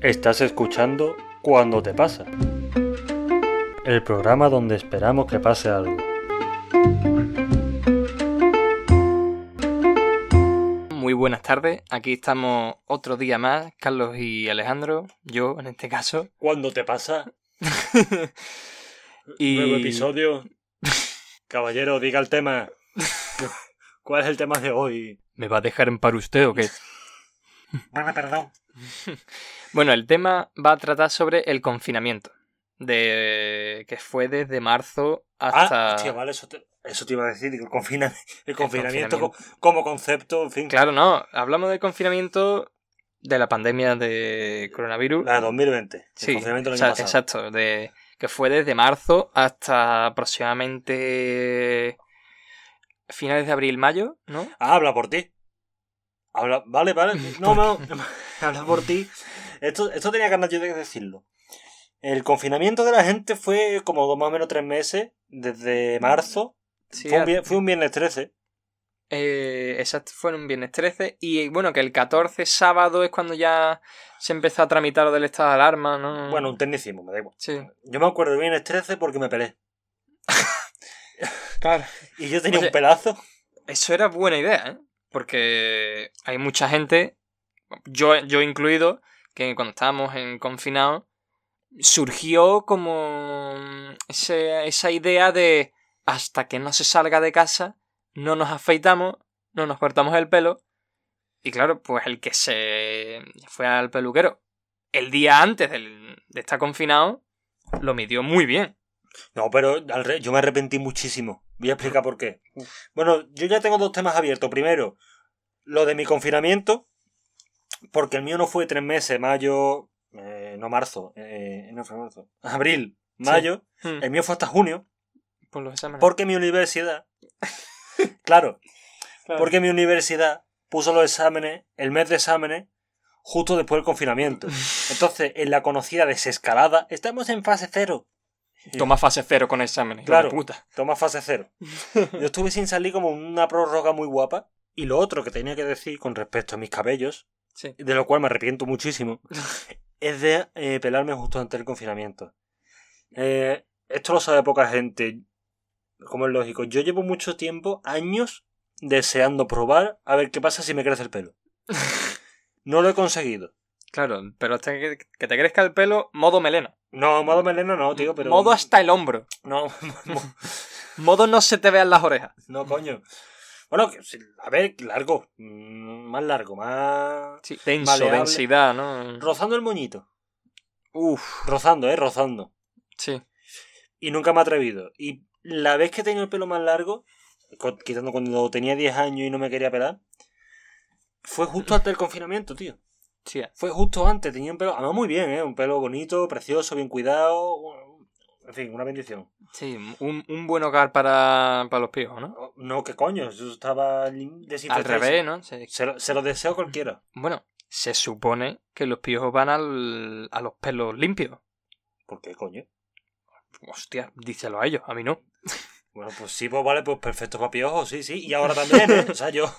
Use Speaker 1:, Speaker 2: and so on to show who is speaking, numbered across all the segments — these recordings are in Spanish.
Speaker 1: Estás escuchando Cuando te pasa. El programa donde esperamos que pase algo.
Speaker 2: Muy buenas tardes, aquí estamos otro día más, Carlos y Alejandro, yo en este caso.
Speaker 1: ¿Cuándo te pasa?
Speaker 2: Y-
Speaker 1: Nuevo episodio. Caballero, diga el tema. ¿Cuál es el tema de hoy?
Speaker 2: ¿Me va a dejar en paro usted o qué?
Speaker 1: Bueno, perdón.
Speaker 2: Bueno, el tema va a tratar sobre el confinamiento, de que fue desde marzo hasta...
Speaker 1: Ah, hostia, vale, eso te, eso te iba a decir, el, confina- el confinamiento,
Speaker 2: confinamiento.
Speaker 1: co- como concepto, en fin.
Speaker 2: Claro, no, hablamos del confinamiento de la pandemia de coronavirus.
Speaker 1: La de 2020. el
Speaker 2: Sí,
Speaker 1: confinamiento del
Speaker 2: exa-
Speaker 1: año pasado.
Speaker 2: exacto, de, que fue desde marzo hasta aproximadamente finales de abril-mayo, ¿no?
Speaker 1: Ah, habla por ti. Habla, vale, vale. No, no, habla por ti. Esto, esto tenía ganas yo de decirlo. El confinamiento de la gente fue como más o menos tres meses, desde marzo.
Speaker 2: Sí,
Speaker 1: fue, un, vier- fue un viernes 13.
Speaker 2: eh, exacto, fue un viernes 13 y bueno, que el 14 sábado es cuando ya se empezó a tramitar lo del estado de alarma, ¿no?
Speaker 1: Bueno, un tecnicismo, me da igual.
Speaker 2: sí,
Speaker 1: Yo me acuerdo del viernes 13 porque me pelé.
Speaker 2: claro.
Speaker 1: Y yo tenía
Speaker 2: Oye,
Speaker 1: un pelazo.
Speaker 2: Eso era buena idea, ¿eh? Porque hay mucha gente, yo, yo incluido, que cuando estábamos en confinado, surgió como ese- esa idea de hasta que no se salga de casa, no nos afeitamos, no nos cortamos el pelo. Y claro, pues el que se fue al peluquero el día antes del- de estar confinado, lo midió muy bien.
Speaker 1: No, pero al re- yo me arrepentí muchísimo. Voy a explicar por qué. Bueno, yo ya tengo dos temas abiertos. Primero, lo de mi confinamiento, porque el mío no fue tres meses, mayo, eh, no marzo, eh, no fue marzo, abril, mayo.
Speaker 2: Hmm,
Speaker 1: El mío fue hasta junio,
Speaker 2: Por los exámenes.
Speaker 1: porque mi universidad, claro,
Speaker 2: Claro.
Speaker 1: porque mi universidad puso los exámenes, el mes de exámenes, justo después del confinamiento. Entonces, en la conocida desescalada, estamos en fase cero.
Speaker 2: Toma fase cero con exámenes.
Speaker 1: Claro.
Speaker 2: puta.
Speaker 1: Toma fase cero. Yo estuve sin salir como una prórroga muy guapa. Y lo otro que tenía que decir con respecto a mis cabellos,
Speaker 2: Sí.
Speaker 1: de lo cual me arrepiento muchísimo, es de eh, pelarme justo antes del confinamiento. Eh, esto lo sabe poca gente, como es lógico. Yo llevo mucho tiempo, años, deseando probar a ver qué pasa si me crece el pelo. No lo he conseguido.
Speaker 2: Claro, pero hasta que te crezca el pelo, modo melena.
Speaker 1: No, modo melena no, tío, pero...
Speaker 2: Modo hasta el hombro.
Speaker 1: No,
Speaker 2: Modo no se te vean las orejas.
Speaker 1: no, coño. Bueno, a ver, largo. mm, Más largo, más...
Speaker 2: Sí,
Speaker 1: Maleable.
Speaker 2: densidad, ¿no?
Speaker 1: Rozando el moñito.
Speaker 2: Uf,
Speaker 1: Rozando, eh, rozando.
Speaker 2: sí.
Speaker 1: Y nunca me he atrevido. Y la vez que he tenido el pelo más largo, quitando cuando tenía 10 años y no me quería pelar, fue justo antes del confinamiento, tío.
Speaker 2: Sí,
Speaker 1: Fue justo antes, tenía un pelo, además muy bien, ¿eh? Un pelo bonito, precioso, bien cuidado. En fin, una bendición.
Speaker 2: sí, un, un buen hogar para, para los piojos, ¿no?
Speaker 1: Oh, No, ¿qué coño? Yo estaba
Speaker 2: Al revés, ¿no? Se-
Speaker 1: Se lo, se lo deseo a cualquiera.
Speaker 2: bueno, se supone que los piojos van al, a los pelos limpios.
Speaker 1: ¿Por qué, coño?
Speaker 2: Hostia, díselo a ellos, a mí no.
Speaker 1: Bueno, pues sí, pues vale, pues perfecto para piojos, sí, sí. Y ahora también, ¿eh? O sea, yo...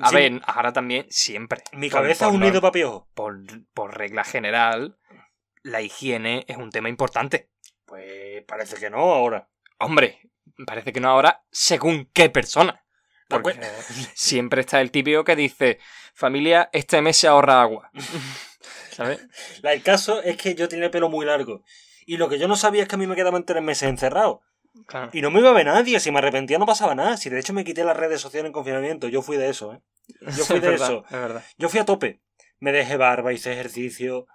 Speaker 2: A
Speaker 1: sí,
Speaker 2: ver, ahora también, siempre.
Speaker 1: Mi
Speaker 2: Por-
Speaker 1: cabeza
Speaker 2: por
Speaker 1: es un nido
Speaker 2: por, por regla general, la higiene es un tema importante.
Speaker 1: Pues parece que no ahora.
Speaker 2: Hombre, parece que no ahora, según qué persona. Porque siempre está el típico que dice, familia, este mes se ahorra agua. ¿Sabes?
Speaker 1: El caso es que yo tenía el pelo muy largo. Y lo que yo no sabía es que a mí me quedaban tres meses encerrado.
Speaker 2: Claro.
Speaker 1: Y no me iba a ver nadie. Si me arrepentía no pasaba nada. Si de hecho me quité las redes sociales en confinamiento. Yo fui de eso, ¿eh? Yo fui
Speaker 2: Es
Speaker 1: de
Speaker 2: verdad,
Speaker 1: eso.
Speaker 2: Es verdad.
Speaker 1: Yo fui a tope. Me dejé barba, hice ejercicio.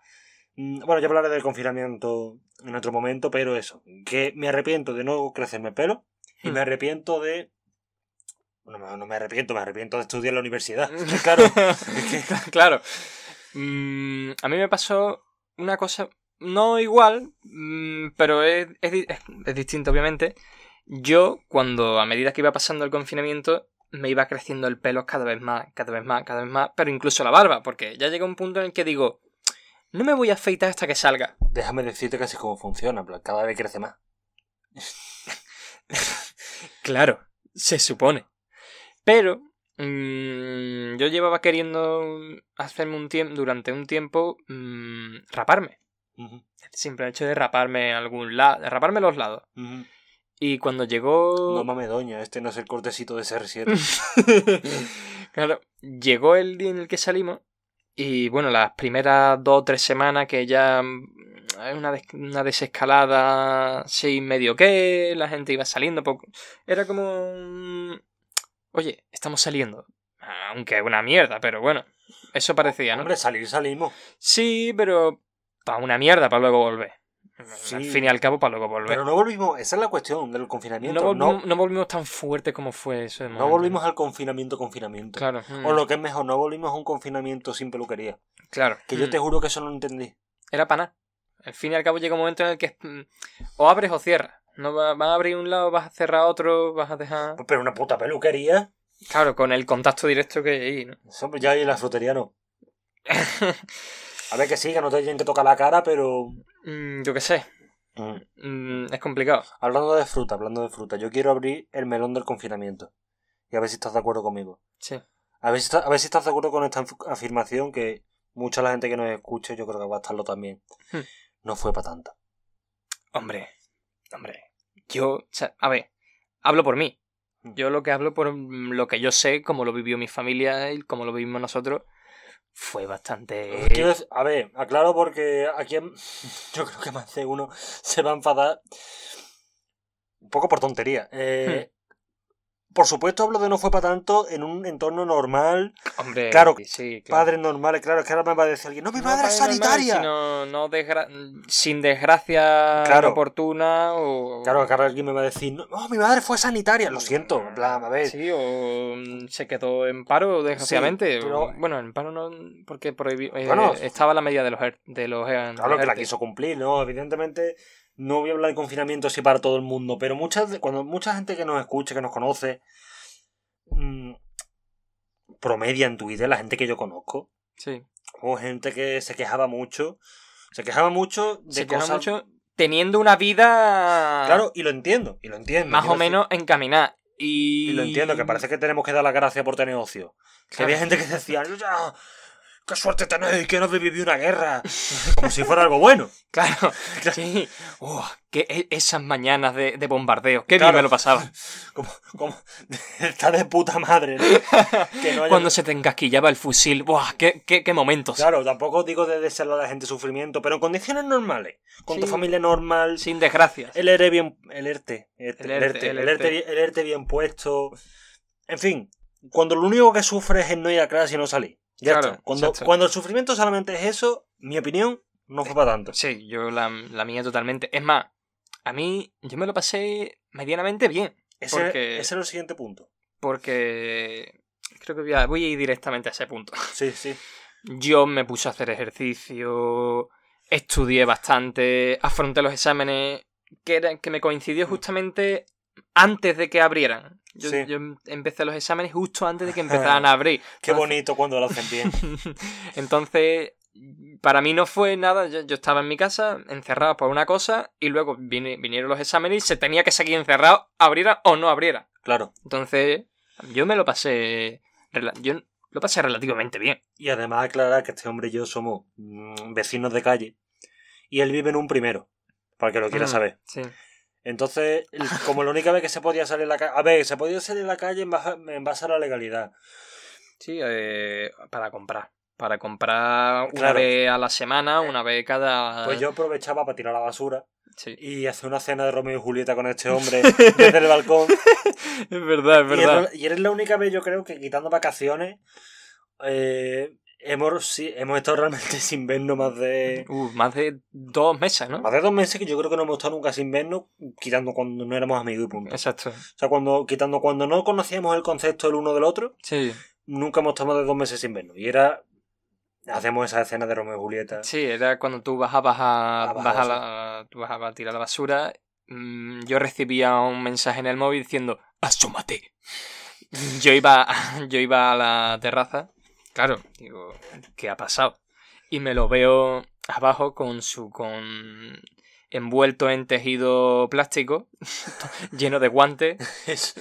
Speaker 1: Mm, Bueno, ya hablaré del confinamiento en otro momento, pero eso. Que me arrepiento de no crecerme el pelo. Y
Speaker 2: Hmm.
Speaker 1: me arrepiento de... No, me- no me arrepiento, me arrepiento de estudiar en la universidad. claro.
Speaker 2: claro. Mm, a mí me pasó una cosa, no igual, mm, pero es, es es- distinto obviamente. Yo, cuando a medida que iba pasando el confinamiento, me iba creciendo el pelo cada vez más, cada vez más, cada vez más, pero incluso la barba, porque ya llega un punto en el que digo, no me voy a afeitar hasta que salga.
Speaker 1: Déjame decirte es como funciona. plan, Cada vez crece más.
Speaker 2: Claro, se supone. Pero mm, yo llevaba queriendo hacerme un tiempo, durante un tiempo, mm, raparme.
Speaker 1: Ujú,
Speaker 2: El simple hecho de raparme algún lado, de raparme los lados. Y cuando llegó...
Speaker 1: No mames, doña, este no es el cortecito de CR7.
Speaker 2: claro, llegó el día en el que salimos y bueno, las primeras dos o tres semanas que ya mm, una, des- una desescalada, sí, medio que, la gente iba saliendo, poco. era como... Oye, estamos saliendo. Aunque es una mierda, pero bueno, eso parecía, ¿no?
Speaker 1: Hombre, salir salimos.
Speaker 2: Sí, pero para una mierda para luego volver.
Speaker 1: Sí.
Speaker 2: Al fin y al cabo, para luego volver.
Speaker 1: Pero no volvimos, esa es la cuestión del
Speaker 2: no,
Speaker 1: confinamiento.
Speaker 2: volvimos,
Speaker 1: No,
Speaker 2: no volvimos tan fuerte como fue eso.
Speaker 1: no volvimos al confinamiento, confinamiento.
Speaker 2: Claro. mm,
Speaker 1: O lo que es mejor, no volvimos a un confinamiento sin peluquería.
Speaker 2: claro.
Speaker 1: Que yo
Speaker 2: mm.
Speaker 1: te juro que eso no lo entendí.
Speaker 2: era para nada. Al fin y al cabo llega un momento en el que mm, o abres o cierras. No va- vas a abrir un lado, vas a cerrar otro, vas a dejar.
Speaker 1: Pero una puta peluquería.
Speaker 2: Claro, con el contacto directo que hay ¿no?
Speaker 1: Eso ya hay en la frutería no. A ver que sí, que no te tienen que tocar la cara, pero.
Speaker 2: Mm, yo qué sé.
Speaker 1: Mm.
Speaker 2: Mm, es complicado.
Speaker 1: Hablando de fruta, hablando de fruta, yo quiero abrir el melón del confinamiento. Y a ver si estás de acuerdo conmigo.
Speaker 2: Sí.
Speaker 1: A ver si, está- a ver si estás de acuerdo con esta af- afirmación que mucha la gente que nos escuche, yo creo que va a estarlo también.
Speaker 2: Hmm.
Speaker 1: No fue para tanto.
Speaker 2: Hombre, hombre. Yo, o sea, a ver, hablo por mí.
Speaker 1: Mm.
Speaker 2: Yo lo que hablo por lo que yo sé, como lo vivió mi familia y como lo vivimos nosotros, fue bastante.
Speaker 1: A ver, aclaro porque aquí yo creo que más de uno se va a enfadar un poco por tontería. Eh,
Speaker 2: Hmm.
Speaker 1: Por supuesto hablo de no fue para tanto en un entorno normal,
Speaker 2: Hombre,
Speaker 1: Claro,
Speaker 2: sí, claro.
Speaker 1: padres normales, claro, es que ahora me va a decir alguien, no, mi
Speaker 2: No
Speaker 1: madre es
Speaker 2: padre normal,
Speaker 1: sanitaria.
Speaker 2: sino no desgra- sin desgracia
Speaker 1: Claro.
Speaker 2: oportuna o...
Speaker 1: Claro, que ahora alguien me va a decir, no, no, mi madre fue sanitaria, lo siento, en plan, a ver.
Speaker 2: Sí, o mm, se quedó en paro, desgraciadamente.
Speaker 1: Sí, pero-
Speaker 2: o- Bueno, en paro no, porque prohibi- eh,
Speaker 1: Bueno.
Speaker 2: estaba la medida de los, ER- de los,
Speaker 1: Claro que la quiso cumplir, ¿no? Evidentemente no voy a hablar de confinamiento así para todo el mundo, pero muchas cuando mucha gente que nos escucha, que nos conoce, mm, promedia en Twitter, la gente que yo conozco,
Speaker 2: Sí.
Speaker 1: o gente que se quejaba mucho, se quejaba mucho de
Speaker 2: Se
Speaker 1: cosas...
Speaker 2: mucho teniendo una vida
Speaker 1: Claro, y lo entiendo, y lo entiendo.
Speaker 2: más o menos encaminada. Y...
Speaker 1: Y lo entiendo, que parece que tenemos que dar la gracia por tener ocio. Que había gente que decía, "Ya, ¡qué suerte tenéis que no vivido una guerra! Como si fuera algo bueno.
Speaker 2: Claro, sí. Oh, que esas mañanas de, de bombardeo, qué
Speaker 1: Claro.
Speaker 2: bien me lo pasaba.
Speaker 1: Como, como, está de puta madre, ¿no? Que no haya-
Speaker 2: Cuando se te encasquillaba el fusil, ¡buah! ¡Qué, qué, qué momentos!
Speaker 1: Claro, tampoco digo de desearle a la gente sufrimiento, pero en condiciones normales. Con tu familia normal.
Speaker 2: Sin desgracias.
Speaker 1: El ERE bien. El ERTE.
Speaker 2: El ERTE,
Speaker 1: ERTE ERTE bien puesto. En fin, cuando lo único que sufres es no ir a clase y no salir. Ya
Speaker 2: Claro,
Speaker 1: está. Cuando,
Speaker 2: exacto.
Speaker 1: cuando el sufrimiento solamente es eso, mi opinión, no fue para tanto.
Speaker 2: Sí, yo la, la mía totalmente. Es más, a mí yo me lo pasé medianamente bien.
Speaker 1: Ese,
Speaker 2: Porque-
Speaker 1: ese era el siguiente punto.
Speaker 2: Porque creo que voy a, voy a ir directamente a ese punto.
Speaker 1: Sí, sí.
Speaker 2: Yo me puse a hacer ejercicio, estudié bastante, afronté los exámenes, que, era, que me coincidió justamente antes de que abrieran. Yo,
Speaker 1: Sí.
Speaker 2: yo empecé los exámenes justo antes de que empezaran a abrir.
Speaker 1: Qué bonito cuando lo hacen bien.
Speaker 2: Entonces, para mí no fue nada. Yo, yo estaba en mi casa, encerrado por una cosa, y luego vine- vinieron los exámenes y se tenía que seguir encerrado, abriera o no abriera.
Speaker 1: Claro.
Speaker 2: Entonces, yo me lo pasé. Yo lo pasé relativamente bien.
Speaker 1: Y además aclarar que este hombre y yo somos mm, vecinos de calle. Y él vive en un primero. Para que lo quiera
Speaker 2: Mm,
Speaker 1: saber.
Speaker 2: Sí.
Speaker 1: Entonces, como la única vez que se podía salir a la calle. A ver, se podía salir a la calle en base, en base a la legalidad.
Speaker 2: Sí, eh, para comprar. Para comprar una
Speaker 1: Claro.
Speaker 2: vez a la semana, una vez cada.
Speaker 1: Pues yo aprovechaba para tirar la basura
Speaker 2: Sí.
Speaker 1: y hacer una cena de Romeo y Julieta con este hombre desde el balcón.
Speaker 2: Es verdad, es
Speaker 1: Y,
Speaker 2: verdad.
Speaker 1: es- y eres la única vez, yo creo, que quitando vacaciones, eh, hemos, sí, hemos estado realmente sin vernos más de.
Speaker 2: Uh, más de dos meses, ¿no?
Speaker 1: Más de dos meses que yo creo que no hemos estado nunca sin vernos, quitando cuando no éramos amigos y punto.
Speaker 2: Exacto.
Speaker 1: O sea, cuando, quitando cuando no conocíamos el concepto el uno del otro,
Speaker 2: Sí.
Speaker 1: nunca hemos estado más de dos meses sin vernos. Y era. Hacemos esa escena de Romeo y Julieta.
Speaker 2: Sí, era cuando tú bajabas a,
Speaker 1: A bajar la
Speaker 2: tú bajabas a tirar la basura. mm, Yo recibía un mensaje en el móvil diciendo ¡Asómate! Yo iba, yo iba a la terraza. Claro, digo, ¿qué ha pasado? Y me lo veo abajo con su. con envuelto en tejido plástico, lleno de guantes.
Speaker 1: Es-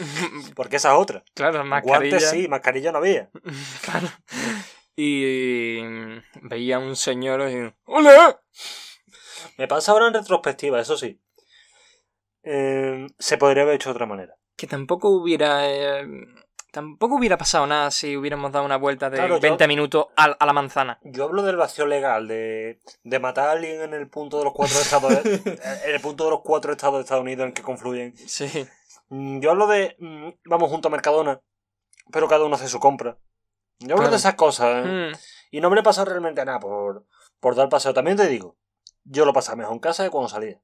Speaker 1: Porque esa es otra.
Speaker 2: Claro, mascarilla.
Speaker 1: Guantes sí, mascarilla no había.
Speaker 2: Claro. Y veía a un señor y... ¡Hola!
Speaker 1: Me pasa ahora en retrospectiva, eso sí. Eh, se podría haber hecho de otra manera.
Speaker 2: Que tampoco hubiera... eh, tampoco hubiera pasado nada si hubiéramos dado una vuelta de
Speaker 1: Claro, yo-
Speaker 2: 20 minutos a, a la manzana.
Speaker 1: Yo hablo del vacío legal, de, de matar a alguien en el punto de los cuatro estados de- en el punto de los cuatro estados de Estados Unidos en que confluyen.
Speaker 2: Sí.
Speaker 1: Mm, Yo hablo de mm, vamos juntos a Mercadona, pero cada uno hace su compra. Yo hablo
Speaker 2: Claro.
Speaker 1: de esas cosas. ¿eh?
Speaker 2: Mm,
Speaker 1: Y no me le pasa realmente nada por, por dar paseo. También te digo, yo lo pasaba mejor en casa que cuando salía.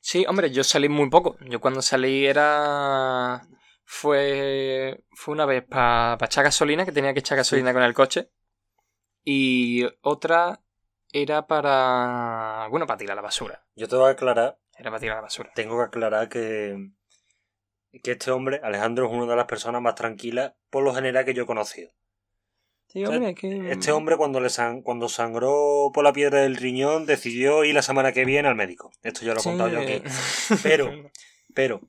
Speaker 2: Sí, hombre, yo salí muy poco. Yo cuando salí era... Fue, fue una vez para echar gasolina, que tenía que echar gasolina con el coche. Y otra era para... Bueno, para tirar la basura.
Speaker 1: Yo te voy a aclarar,
Speaker 2: Era para tirar la basura.
Speaker 1: tengo que aclarar que, que este hombre, Alejandro, es una de las personas más tranquilas por lo general que yo he conocido.
Speaker 2: Sí, hombre, que...
Speaker 1: Este hombre cuando le san- cuando sangró por la piedra del riñón decidió ir la semana que viene al médico. Esto ya lo he
Speaker 2: Sí.
Speaker 1: contado yo aquí. Pero, pero,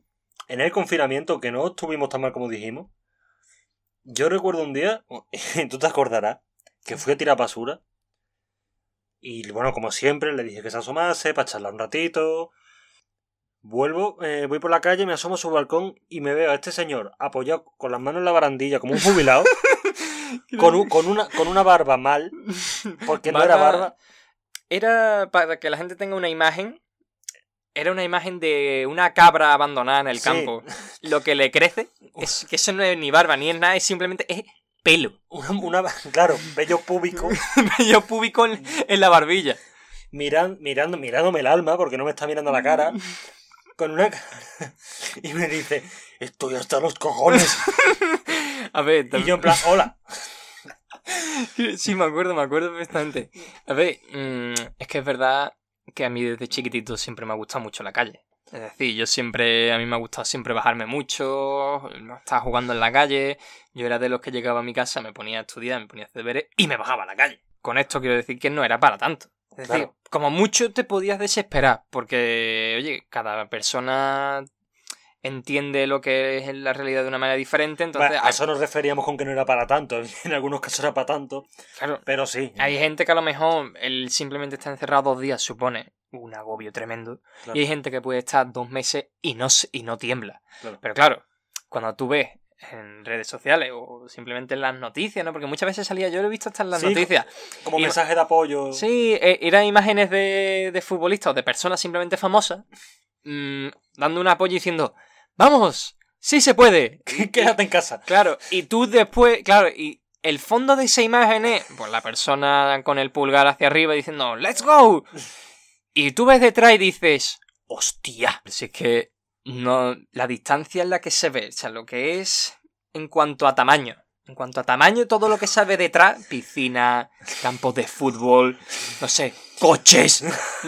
Speaker 1: en el confinamiento, que no estuvimos tan mal como dijimos, yo recuerdo un día, tú te acordarás, que fui a tirar basura. Y bueno, como siempre, le dije que se asomase para charlar un ratito. Vuelvo, eh, voy por la calle, me asomo a su balcón y me veo a este señor apoyado con las manos en la barandilla como un jubilado, con, un- con, una, con una barba mal, porque no era
Speaker 2: barba. Era para que la gente tenga una imagen. Era una imagen de una cabra abandonada en el
Speaker 1: Sí.
Speaker 2: campo. Lo que le crece es que eso no es ni barba ni es nada, es simplemente es pelo.
Speaker 1: Una, una- claro, vello púbico.
Speaker 2: Yo púbico en, en la barbilla.
Speaker 1: miran, mirando, mirándome el alma, porque no me está mirando la cara, con una cara, y me dice, estoy hasta los cojones.
Speaker 2: A ver,
Speaker 1: Y yo en plan, hola.
Speaker 2: Sí, me acuerdo, me acuerdo perfectamente. A ver, mm, es que es verdad que a mí desde chiquitito siempre me ha gustado mucho la calle. Es decir, yo siempre, a mí me ha gustado siempre bajarme mucho, estaba jugando en la calle, yo era de los que llegaba a mi casa, me ponía a estudiar, me ponía a hacer deberes y me bajaba a la calle. Con esto quiero decir que no era para tanto. Es decir, como mucho te podías desesperar, porque, oye, cada persona entiende lo que es la realidad de una manera diferente, entonces...
Speaker 1: Bueno, a eso nos referíamos con que no era para tanto. En algunos casos era para tanto,
Speaker 2: claro,
Speaker 1: pero sí.
Speaker 2: Hay gente que a lo mejor él simplemente está encerrado dos días, supone un agobio tremendo.
Speaker 1: Claro.
Speaker 2: Y hay gente que puede estar dos meses y no, y no tiembla.
Speaker 1: Claro.
Speaker 2: Pero claro, cuando tú ves en redes sociales o simplemente en las noticias, ¿no? Porque muchas veces salía, yo lo he visto hasta en las
Speaker 1: Sí,
Speaker 2: noticias.
Speaker 1: Como
Speaker 2: y-
Speaker 1: mensaje de apoyo.
Speaker 2: Sí, eh, eran imágenes de, de futbolistas o de personas simplemente famosas mm, dando un apoyo y diciendo, vamos, sí se puede.
Speaker 1: Quédate en casa.
Speaker 2: Claro, y tú después, claro, y el fondo de esa imagen es pues la persona con el pulgar hacia arriba diciendo ¡Let's go! Y tú ves detrás y dices ¡Hostia! Si es que no. La distancia en la que se ve, o sea, lo que es en cuanto a tamaño. En cuanto a tamaño, todo lo que se ve detrás, piscina, campos de fútbol, no sé, coches.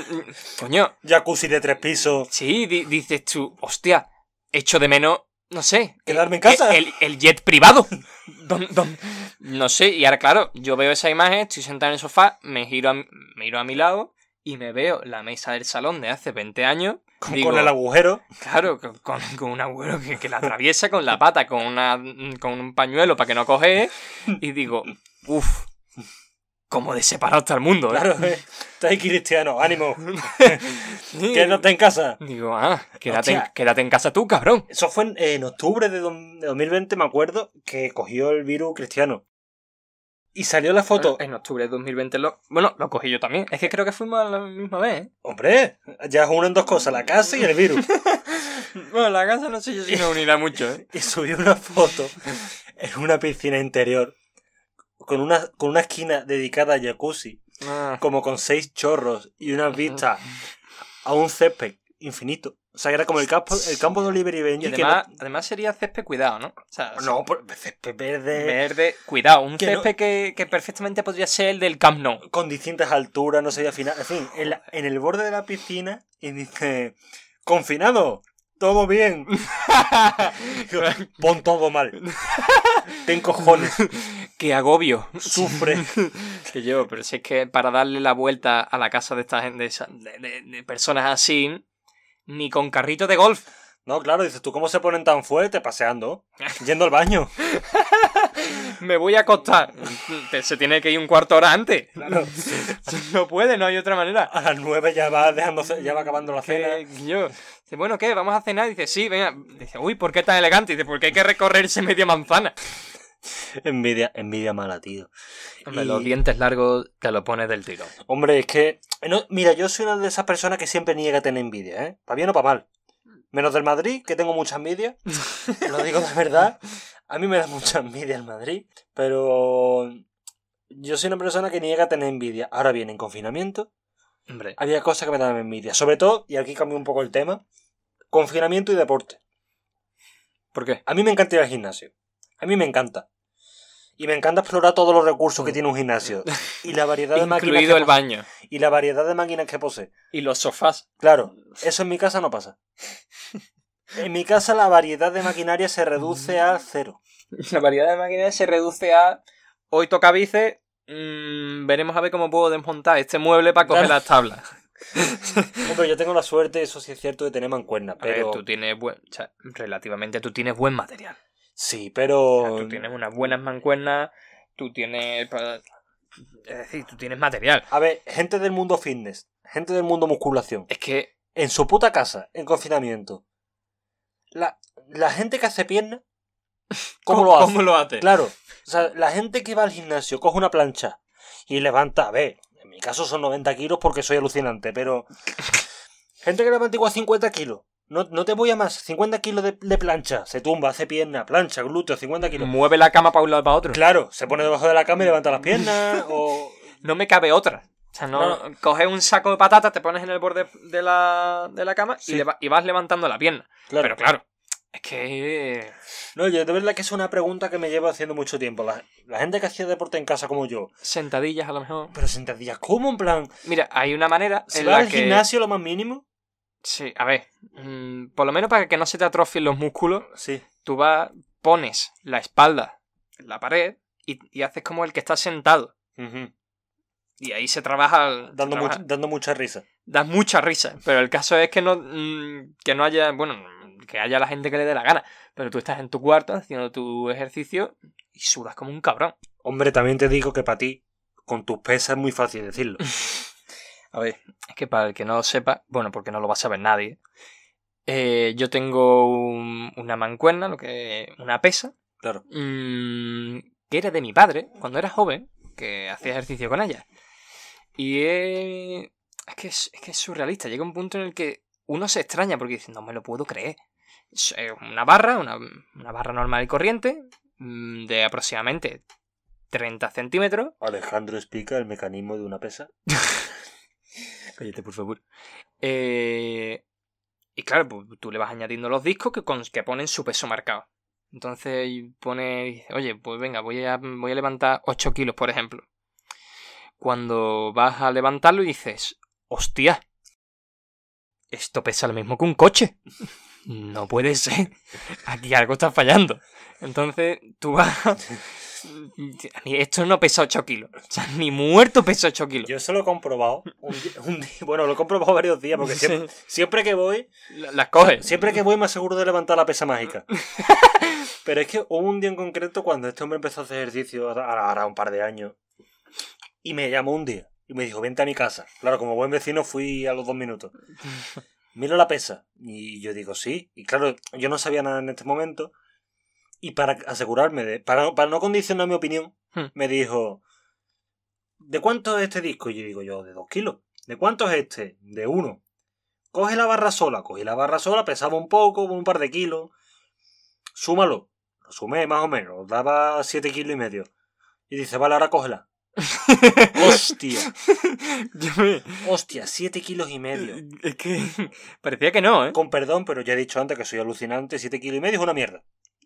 Speaker 2: Coño,
Speaker 1: Jacuzzi de tres pisos.
Speaker 2: Sí, di- dices tú, hostia, echo de menos, no sé.
Speaker 1: Quedarme en casa.
Speaker 2: El, el jet privado. Don- don- no sé, y ahora claro, yo veo esa imagen, estoy sentado en el sofá, me giro a, mi- miro a mi lado y me veo la mesa del salón de hace 20 años.
Speaker 1: Con,
Speaker 2: digo,
Speaker 1: con el agujero.
Speaker 2: Claro, con, con- con un agujero que, que la atraviesa con la pata, con, una, con un pañuelo para que no coge. Y digo, uff, cómo de separado está el mundo, ¿eh?
Speaker 1: Claro, eh. Está ahí cristiano, ánimo. Quédate en casa.
Speaker 2: Digo, ah, quédate, en- quédate en casa tú, cabrón.
Speaker 1: Eso fue en, en octubre de, de 2020, me acuerdo, que cogió el virus cristiano. Y salió la foto.
Speaker 2: En octubre de 2020 lo... Bueno, lo cogí yo también. Es que creo que fuimos a la misma vez, ¿eh?
Speaker 1: Hombre, ya es uno en dos cosas, la casa y el virus.
Speaker 2: Bueno, la casa no sé yo si nos unirá mucho, ¿eh?
Speaker 1: y subió una foto en una piscina interior con una, con una esquina dedicada a jacuzzi,
Speaker 2: Ah,
Speaker 1: como con seis chorros y una vista a un césped infinito. O sea, era como el campo, el campo de Oliver y
Speaker 2: y
Speaker 1: Benji. que
Speaker 2: además, además sería césped cuidado, ¿no? O sea,
Speaker 1: no, césped verde,
Speaker 2: verde, cuidado. Un
Speaker 1: Que no-
Speaker 2: césped que, que perfectamente podría ser el del Camp Nou.
Speaker 1: con distintas alturas, no al final. En fin, en, la- en el borde de la piscina y dice: Confinado, todo bien. Pon todo mal. Ten cojones,
Speaker 2: ¡Qué agobio!
Speaker 1: sufre.
Speaker 2: Que yo, pero si es que para darle la vuelta a la casa de esta gente, de, esa- de- de- de personas así, Ni con carrito de golf.
Speaker 1: No, claro, dices tú, ¿cómo se ponen tan fuertes paseando? Yendo al baño.
Speaker 2: Me voy a acostar. Se tiene que ir un cuarto hora antes.
Speaker 1: Claro.
Speaker 2: No puede, no hay otra manera.
Speaker 1: A las nueve ya va dejándose, ya va acabando la cena.
Speaker 2: Yo. Dice, bueno, ¿qué? ¿Vamos a cenar? Dice, sí, venga. Dice, uy, ¿por qué tan elegante? Dice, porque hay que recorrerse media manzana.
Speaker 1: Envidia, envidia mala, tío.
Speaker 2: Hombre,
Speaker 1: Y-
Speaker 2: los dientes largos te lo pones del tirón.
Speaker 1: Hombre, es que. no, mira, yo soy una de esas personas que siempre niega tener envidia, ¿eh? Para bien o para mal. Menos del Madrid, que tengo mucha envidia. Lo digo de verdad. A mí me da mucha envidia el Madrid. Pero. Yo soy una persona que niega tener envidia. Ahora bien, en confinamiento,
Speaker 2: Hombre,
Speaker 1: había cosas que me daban envidia. Sobre todo, y aquí cambio un poco el tema: confinamiento y deporte.
Speaker 2: ¿por qué?
Speaker 1: A mí me encanta ir al gimnasio. A mí me encanta. Y me encanta explorar todos los recursos que tiene un gimnasio. Y la variedad de máquinas.
Speaker 2: Incluido el baño.
Speaker 1: Y la variedad de máquinas que posee.
Speaker 2: Y los sofás.
Speaker 1: Claro, eso en mi casa no pasa. En mi casa la variedad de maquinaria se reduce a cero.
Speaker 2: La variedad de máquinas se reduce a. Hoy toca bíceps. mm, veremos a ver cómo puedo desmontar este mueble para coger
Speaker 1: Claro.
Speaker 2: las tablas.
Speaker 1: Hombre, yo tengo la suerte, eso sí es cierto, de tener mancuernas,
Speaker 2: A ver,
Speaker 1: pero...
Speaker 2: tú tienes buen. o sea, relativamente tú tienes buen material.
Speaker 1: Sí,
Speaker 2: O
Speaker 1: pero...
Speaker 2: sea, tú tienes unas buenas mancuernas. Tú tienes. Es decir, tú tienes material.
Speaker 1: A ver, gente del mundo fitness, gente del mundo musculación,
Speaker 2: Es que.
Speaker 1: en su puta casa, en confinamiento, la, la gente que hace piernas, ¿cómo, lo hace?
Speaker 2: ¿Cómo lo hace?
Speaker 1: Claro, o sea, la gente que va al gimnasio, coge una plancha y levanta, a ver, en mi caso son 90 kilos porque soy alucinante, pero gente que levanta igual 50 kilos, no, no te voy a más, 50 kilos de, de plancha, se tumba, hace pierna, plancha, glúteo, 50 kilos.
Speaker 2: Mueve la cama para un lado y para otro.
Speaker 1: Claro, se pone debajo de la cama y levanta las piernas, o...
Speaker 2: No me cabe otra. O sea, no,
Speaker 1: No,
Speaker 2: coges un saco de patatas, te pones en el borde de la, de la cama
Speaker 1: Sí.
Speaker 2: y, le y vas levantando la pierna.
Speaker 1: Claro.
Speaker 2: Pero claro, es que.
Speaker 1: No, yo de verdad que es una pregunta que me llevo haciendo mucho tiempo. La, la gente que hacía deporte en casa como yo,
Speaker 2: Sentadillas a lo mejor.
Speaker 1: pero sentadillas, ¿cómo en plan?
Speaker 2: Mira, hay una manera
Speaker 1: ¿Se
Speaker 2: en
Speaker 1: va
Speaker 2: la
Speaker 1: al
Speaker 2: que.
Speaker 1: gimnasio lo más mínimo?
Speaker 2: Sí, a ver. mm, por lo menos para que no se te atrofien los músculos,
Speaker 1: Sí.
Speaker 2: tú vas, pones la espalda en la pared y, y haces como el que está sentado. Y ahí se trabaja. se
Speaker 1: Dando,
Speaker 2: trabaja-
Speaker 1: much- dando mucha risa.
Speaker 2: da mucha risa. Pero el caso es que no, mm, que no haya, bueno, que haya la gente que le dé la gana. Pero tú estás en tu cuarto haciendo tu ejercicio y sudas como un cabrón.
Speaker 1: Hombre, también te digo que para ti, con tus pesas es muy fácil decirlo.
Speaker 2: A ver, es que para el que no lo sepa, bueno, porque no lo va a saber nadie, eh, yo tengo un- una mancuerna, lo que una pesa,
Speaker 1: Claro.
Speaker 2: mm, que era de mi padre cuando era joven, que hacía ejercicio con ella. Y eh, es, que es, es que es surrealista. Llega un punto en el que uno se extraña porque dice, no me lo puedo creer. Es eh, una barra, una, una barra normal y corriente, mm, de aproximadamente 30 centímetros.
Speaker 1: Alejandro explica el mecanismo de una pesa.
Speaker 2: Cállate, por favor. Eh, y claro, pues, tú le vas añadiendo los discos que, que ponen su peso marcado. Entonces pone, oye, pues venga, voy a, voy a levantar 8 kilos, por ejemplo. Cuando vas a levantarlo y dices, hostia, esto pesa lo mismo que un coche. No puede ser. Aquí algo está fallando. Entonces tú vas... Esto no pesa 8 kilos. O sea, ni muerto pesa 8 kilos.
Speaker 1: Yo eso lo he comprobado. un bueno, lo he comprobado varios días porque siempre, siempre que voy,
Speaker 2: La- Las coges.
Speaker 1: siempre que voy me aseguro de levantar la pesa mágica. Pero es que hubo un día en concreto cuando este hombre empezó a hacer ejercicio, ahora un par de años, y me llamó un día y me dijo, vente a mi casa. Claro, como buen vecino fui a los dos minutos. Miro la pesa. Y yo digo, sí. Y claro, yo no sabía nada en este momento. Y para asegurarme de. Para, para no condicionar mi opinión,
Speaker 2: Hmm.
Speaker 1: me dijo. ¿De cuánto es este disco? Y yo digo, yo, de dos kilos. ¿De cuánto es este? De uno. Coge la barra sola. Cogí la barra sola, pesaba un poco, un par de kilos. Súmalo. Lo sumé más o menos. Daba siete kilos y medio. Y dice, vale, ahora cógela. Hostia.
Speaker 2: Me-
Speaker 1: Hostia, siete kilos y medio.
Speaker 2: Es que parecía que no, ¿eh?
Speaker 1: Con perdón, pero ya he dicho antes que soy alucinante. Siete kilos y medio es una mierda.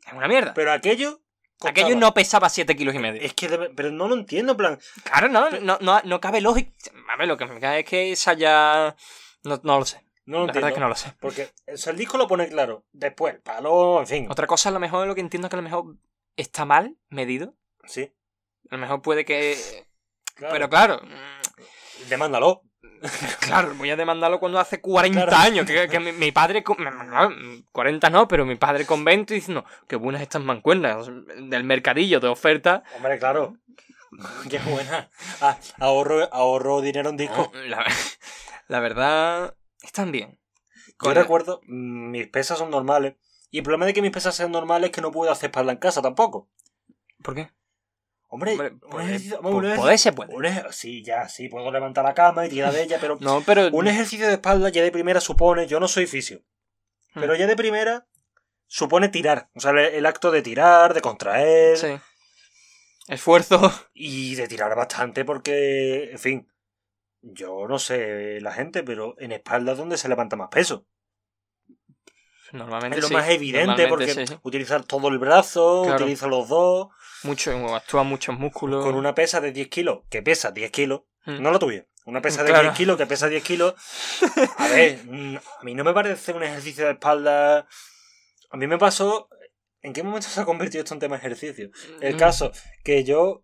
Speaker 2: Es una mierda.
Speaker 1: Pero aquello. costaba.
Speaker 2: Aquello no pesaba 7 kilos y medio.
Speaker 1: Es que, de- pero no lo entiendo, en plan.
Speaker 2: Claro, no, no, no, no cabe lógica. A ver, lo que me cae es que esa ya... No, no lo sé.
Speaker 1: No lo
Speaker 2: La
Speaker 1: entiendo.
Speaker 2: verdad es que no lo sé.
Speaker 1: Porque o sea, el disco lo pone claro. Después, el palo, en fin.
Speaker 2: Otra cosa, a lo mejor lo que entiendo es que a lo mejor está mal medido.
Speaker 1: Sí.
Speaker 2: A lo mejor puede que...
Speaker 1: claro.
Speaker 2: Pero claro,
Speaker 1: Demándalo.
Speaker 2: Claro, voy a demandarlo cuando hace 40
Speaker 1: Claro.
Speaker 2: años. Que, que mi, mi padre. con- no, 40 no, pero mi padre con 20 diciendo qué buenas estas mancuernas del mercadillo de oferta.
Speaker 1: Hombre, claro. Qué buena. Ah, ahorro, ahorro dinero en disco.
Speaker 2: La, la verdad, están bien.
Speaker 1: Yo recuerdo, mm, mis pesas son normales. Y el problema de que mis pesas sean normales es que no puedo hacer espalda en casa tampoco.
Speaker 2: ¿Por qué?
Speaker 1: Hombre,
Speaker 2: Hombre,
Speaker 1: un
Speaker 2: pues,
Speaker 1: ejercicio-
Speaker 2: pues,
Speaker 1: un ejercicio-
Speaker 2: poder se puede.
Speaker 1: un sí, ya, sí, puedo levantar la cama y tirar de ella, pero
Speaker 2: No, pero.
Speaker 1: un ejercicio de espalda ya de primera supone, yo no soy fisio,
Speaker 2: Hmm.
Speaker 1: pero ya de primera supone tirar. O sea, el, el acto de tirar, de contraer
Speaker 2: Sí. Esfuerzo.
Speaker 1: y de tirar bastante porque, en fin, yo no sé la gente, pero en espalda es donde se levanta más peso.
Speaker 2: Normalmente
Speaker 1: Es lo
Speaker 2: sí,
Speaker 1: más evidente porque
Speaker 2: sí, sí.
Speaker 1: utilizar todo el brazo,
Speaker 2: Claro.
Speaker 1: utiliza los dos,
Speaker 2: Mucho, actúan muchos músculos.
Speaker 1: con una pesa de 10 kilos, que pesa 10 kilos,
Speaker 2: Mm.
Speaker 1: no la tuya, una pesa de
Speaker 2: Claro.
Speaker 1: 10 kilos que pesa 10 kilos. A ver, a mí no me parece un ejercicio de espalda. A mí me pasó. ¿En qué momento se ha convertido esto en tema de ejercicio? El
Speaker 2: Mm,
Speaker 1: caso, que yo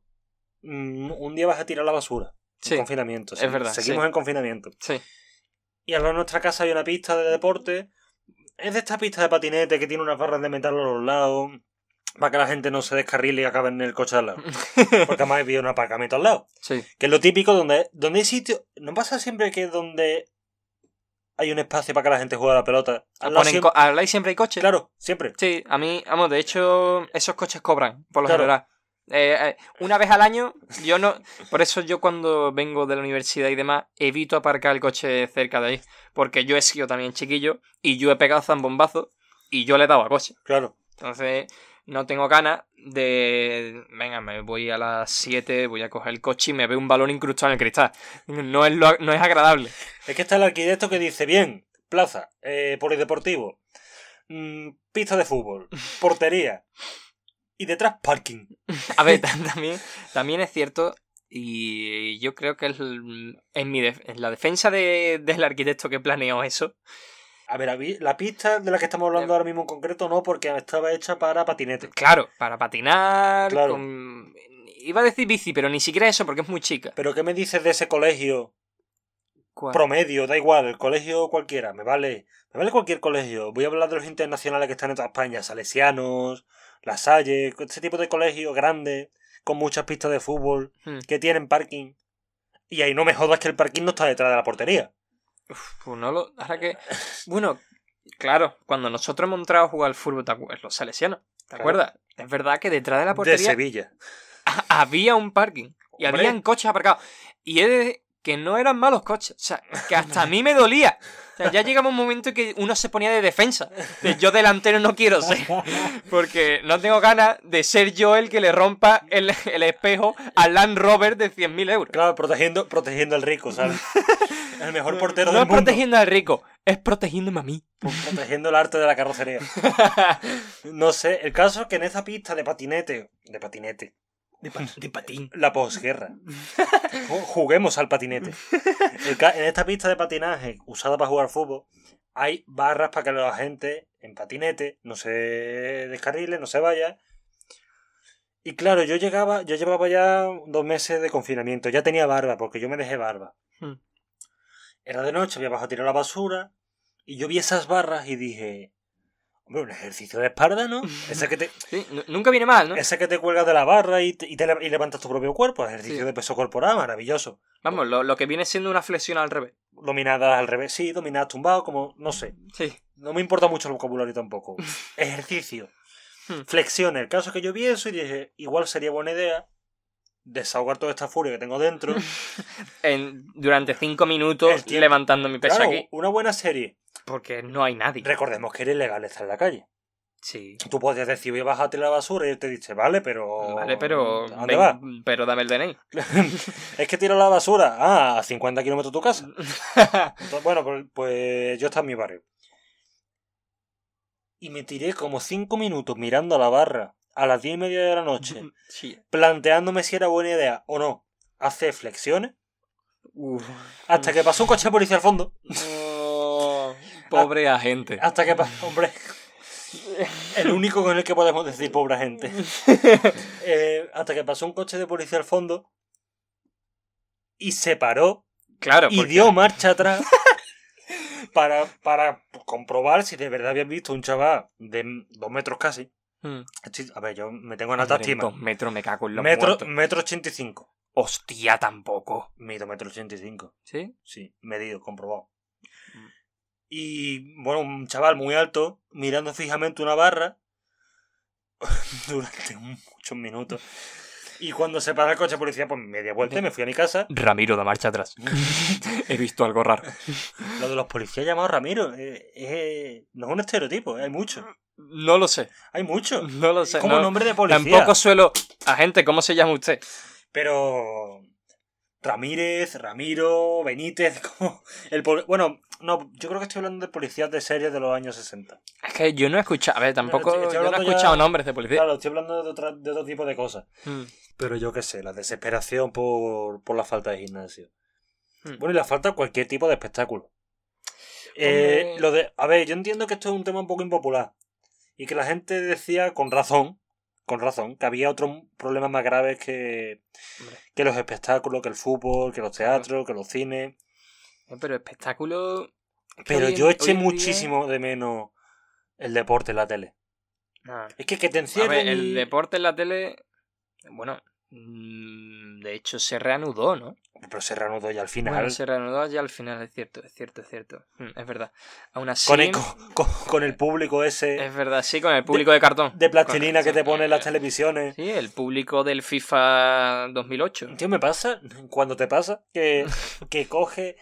Speaker 1: mm, un día vas a tirar la basura.
Speaker 2: Sí,
Speaker 1: En confinamiento.
Speaker 2: es
Speaker 1: sí.
Speaker 2: verdad,
Speaker 1: Seguimos
Speaker 2: sí.
Speaker 1: en confinamiento.
Speaker 2: Sí.
Speaker 1: Y al lado de nuestra casa hay una pista de deporte. Es de esta pista de patinete que tiene unas barras de metal a los lados. Para que la gente no se descarrile y acabe en el coche al lado. Porque además había un aparcamiento al lado.
Speaker 2: Sí.
Speaker 1: Que es lo típico donde, donde hay sitio. ¿No pasa siempre que donde hay un espacio para que la gente juegue a la pelota? Al lado siempre-
Speaker 2: co- ¿Al lado siempre hay coches?
Speaker 1: Claro, siempre.
Speaker 2: Sí, a mí, vamos, de hecho, esos coches cobran, por lo
Speaker 1: Claro.
Speaker 2: general. Eh, eh, una vez al año, yo no. Por eso yo cuando vengo de la universidad y demás, evito aparcar el coche cerca de ahí. Porque yo he sido también chiquillo y yo he pegado zambombazo y yo le he dado a coche.
Speaker 1: Claro.
Speaker 2: Entonces, no tengo ganas de. Venga, me voy a las 7, voy a coger el coche y me veo un balón incrustado en el cristal. No es, lo- no es agradable.
Speaker 1: Es que está el arquitecto que dice: bien, plaza, eh, polideportivo, mm, pista de fútbol, portería. Y detrás parking.
Speaker 2: A ver, ta- también, también es cierto, y yo creo que es en, mi def- en la defensa de- del arquitecto que planeó eso.
Speaker 1: A ver, la pista de la que estamos hablando ahora mismo en concreto no, porque estaba hecha para patinete.
Speaker 2: Claro, para patinar.
Speaker 1: Claro.
Speaker 2: con- Iba a decir bici, pero ni siquiera eso porque es muy chica.
Speaker 1: Pero ¿qué me dices de ese colegio
Speaker 2: ¿Cuál?
Speaker 1: promedio? Da igual, el colegio cualquiera, me vale. Me vale cualquier colegio. Voy a hablar de los internacionales que están en toda España, Salesianos, La Salle, ese tipo de colegios grandes, con muchas pistas de fútbol,
Speaker 2: Hmm.
Speaker 1: que tienen parking. Y ahí no me jodas que el parking no está detrás de la portería.
Speaker 2: Pues no lo. Ahora que. Bueno, claro, cuando nosotros hemos entrado a jugar al fútbol, ¿te acuerdas? Los salesianos. ¿Te
Speaker 1: Claro.
Speaker 2: acuerdas? Es verdad que detrás de la
Speaker 1: De
Speaker 2: portería
Speaker 1: Sevilla.
Speaker 2: había un parking. Y
Speaker 1: Hombre.
Speaker 2: habían coches aparcados. Y he de que no eran malos coches. O sea, que hasta a mí me dolía. O sea, ya llegaba un momento en que uno se ponía de defensa. De yo delantero no quiero ser. Porque no tengo ganas de ser yo el que le rompa el, el espejo al Land Rover de 100.000 euros.
Speaker 1: Claro, protegiendo, protegiendo al rico, ¿sabes? el mejor portero
Speaker 2: no
Speaker 1: del
Speaker 2: es
Speaker 1: mundo.
Speaker 2: protegiendo al rico, es protegiéndome a mí.
Speaker 1: Protegiendo el arte de la carrocería. No sé, el caso es que en esa pista de patinete, de patinete,
Speaker 2: De, pa- de patín.
Speaker 1: la posguerra, ju- juguemos al patinete. En esta pista de patinaje usada para jugar fútbol, hay barras para que la gente en patinete no se descarrile, no se vaya. Y claro, yo llegaba, yo llevaba ya dos meses de confinamiento, ya tenía barba, porque yo me dejé barba.
Speaker 2: Hmm.
Speaker 1: Era de noche, había bajado a tirar la basura, y yo vi esas barras y dije, hombre, un ejercicio de espalda, ¿no? Ese que te,
Speaker 2: Sí, nu- nunca viene mal, ¿no?
Speaker 1: ese que te cuelgas de la barra y, te- y, te le- y levantas tu propio cuerpo, ejercicio
Speaker 2: Sí.
Speaker 1: de peso corporal, maravilloso.
Speaker 2: Vamos, lo, lo que viene siendo una flexión al revés.
Speaker 1: Dominadas al revés, sí, dominadas tumbado, como, no sé.
Speaker 2: Sí.
Speaker 1: No me importa mucho el vocabulario tampoco. Ejercicio.
Speaker 2: Hmm.
Speaker 1: Flexiones. El caso es que yo vi eso y dije, igual sería buena idea desahogar toda esta furia que tengo dentro.
Speaker 2: En, durante cinco minutos
Speaker 1: tiempo.
Speaker 2: levantando mi peso
Speaker 1: claro,
Speaker 2: aquí.
Speaker 1: una buena serie.
Speaker 2: Porque no hay nadie.
Speaker 1: Recordemos que era ilegal estar en la calle.
Speaker 2: Sí.
Speaker 1: Tú podías decir, voy a bajarte la basura y él te dice, vale, pero...
Speaker 2: Vale, pero.
Speaker 1: ¿A dónde vas?
Speaker 2: Pero dame el DNI.
Speaker 1: es que tiro la basura. Ah, a 50 kilómetros de tu casa. Entonces, bueno, pues, pues yo estaba en mi barrio. Y me tiré como 5 minutos mirando a la barra a las 10 y media de la noche,
Speaker 2: Sí.
Speaker 1: planteándome si era buena idea o no hacer flexiones,
Speaker 2: Uf.
Speaker 1: hasta que pasó un coche de policía al fondo.
Speaker 2: Oh, pobre agente.
Speaker 1: Hasta que pasó, hombre, el único con el que podemos decir pobre gente. Eh, hasta que pasó un coche de policía al fondo y se paró
Speaker 2: Claro,
Speaker 1: y
Speaker 2: porque-
Speaker 1: dio marcha atrás para, para comprobar si de verdad habían visto un chaval de dos metros casi.
Speaker 2: Mm.
Speaker 1: Estoy- a ver, yo me tengo en alta estima.
Speaker 2: dos metros me cago en
Speaker 1: Metro,
Speaker 2: muertos.
Speaker 1: metro ochenta y cinco.
Speaker 2: Hostia, tampoco.
Speaker 1: Mido metro ochenta y cinco.
Speaker 2: ¿Sí?
Speaker 1: Sí, medido, comprobado.
Speaker 2: Mm.
Speaker 1: Y bueno, un chaval muy alto, mirando fijamente una barra durante muchos minutos. Y cuando se para el coche de policía, pues media vuelta y me fui a mi casa.
Speaker 2: Ramiro da marcha atrás. He visto algo raro.
Speaker 1: Lo de los policías llamados Ramiro, eh, eh, no es un estereotipo, eh, hay mucho.
Speaker 2: No lo sé.
Speaker 1: Hay mucho.
Speaker 2: No lo sé.
Speaker 1: como
Speaker 2: no.
Speaker 1: nombre de policía.
Speaker 2: Tampoco suelo. Agente, ¿cómo se llama usted?
Speaker 1: Pero. Ramírez, Ramiro, Benítez, como. El poli- bueno, no, yo creo que estoy hablando de policías de series de los años 60.
Speaker 2: Es que yo no he escuchado. A ver, tampoco.
Speaker 1: estoy- estoy
Speaker 2: yo no he
Speaker 1: ya-
Speaker 2: escuchado nombres de policía.
Speaker 1: Claro, estoy hablando de, otra- de otro tipo de cosas.
Speaker 2: Mm.
Speaker 1: Pero yo qué sé, la desesperación por, por la falta de gimnasio.
Speaker 2: Mm.
Speaker 1: Bueno, y la falta de cualquier tipo de espectáculo. Eh, lo de, a ver, yo entiendo que esto es un tema un poco impopular. Y que la gente decía con razón, con razón, que había otros problemas más graves que, que los espectáculos, que el fútbol, que los teatros, que los cines.
Speaker 2: Eh, Pero espectáculo.
Speaker 1: Pero
Speaker 2: hoy
Speaker 1: yo eché
Speaker 2: día-
Speaker 1: muchísimo de menos el deporte en la tele.
Speaker 2: Ah.
Speaker 1: Es que que te
Speaker 2: A
Speaker 1: encierren
Speaker 2: ver, el
Speaker 1: y-
Speaker 2: deporte en la tele. Bueno. Mm, De hecho, se reanudó, ¿no?
Speaker 1: Pero se reanudó ya al final.
Speaker 2: Bueno, se reanudó ya al final, es cierto, es cierto, es cierto. Mm, Es verdad. Aún así.
Speaker 1: con, el, con, con- con el público ese
Speaker 2: Es verdad, sí, con el público de, cartón.
Speaker 1: de plastilina que te
Speaker 2: Correcto.
Speaker 1: pone en las televisiones.
Speaker 2: Sí, el público del FIFA 2008.
Speaker 1: Tío, me pasa, cuando te pasa, que, que coge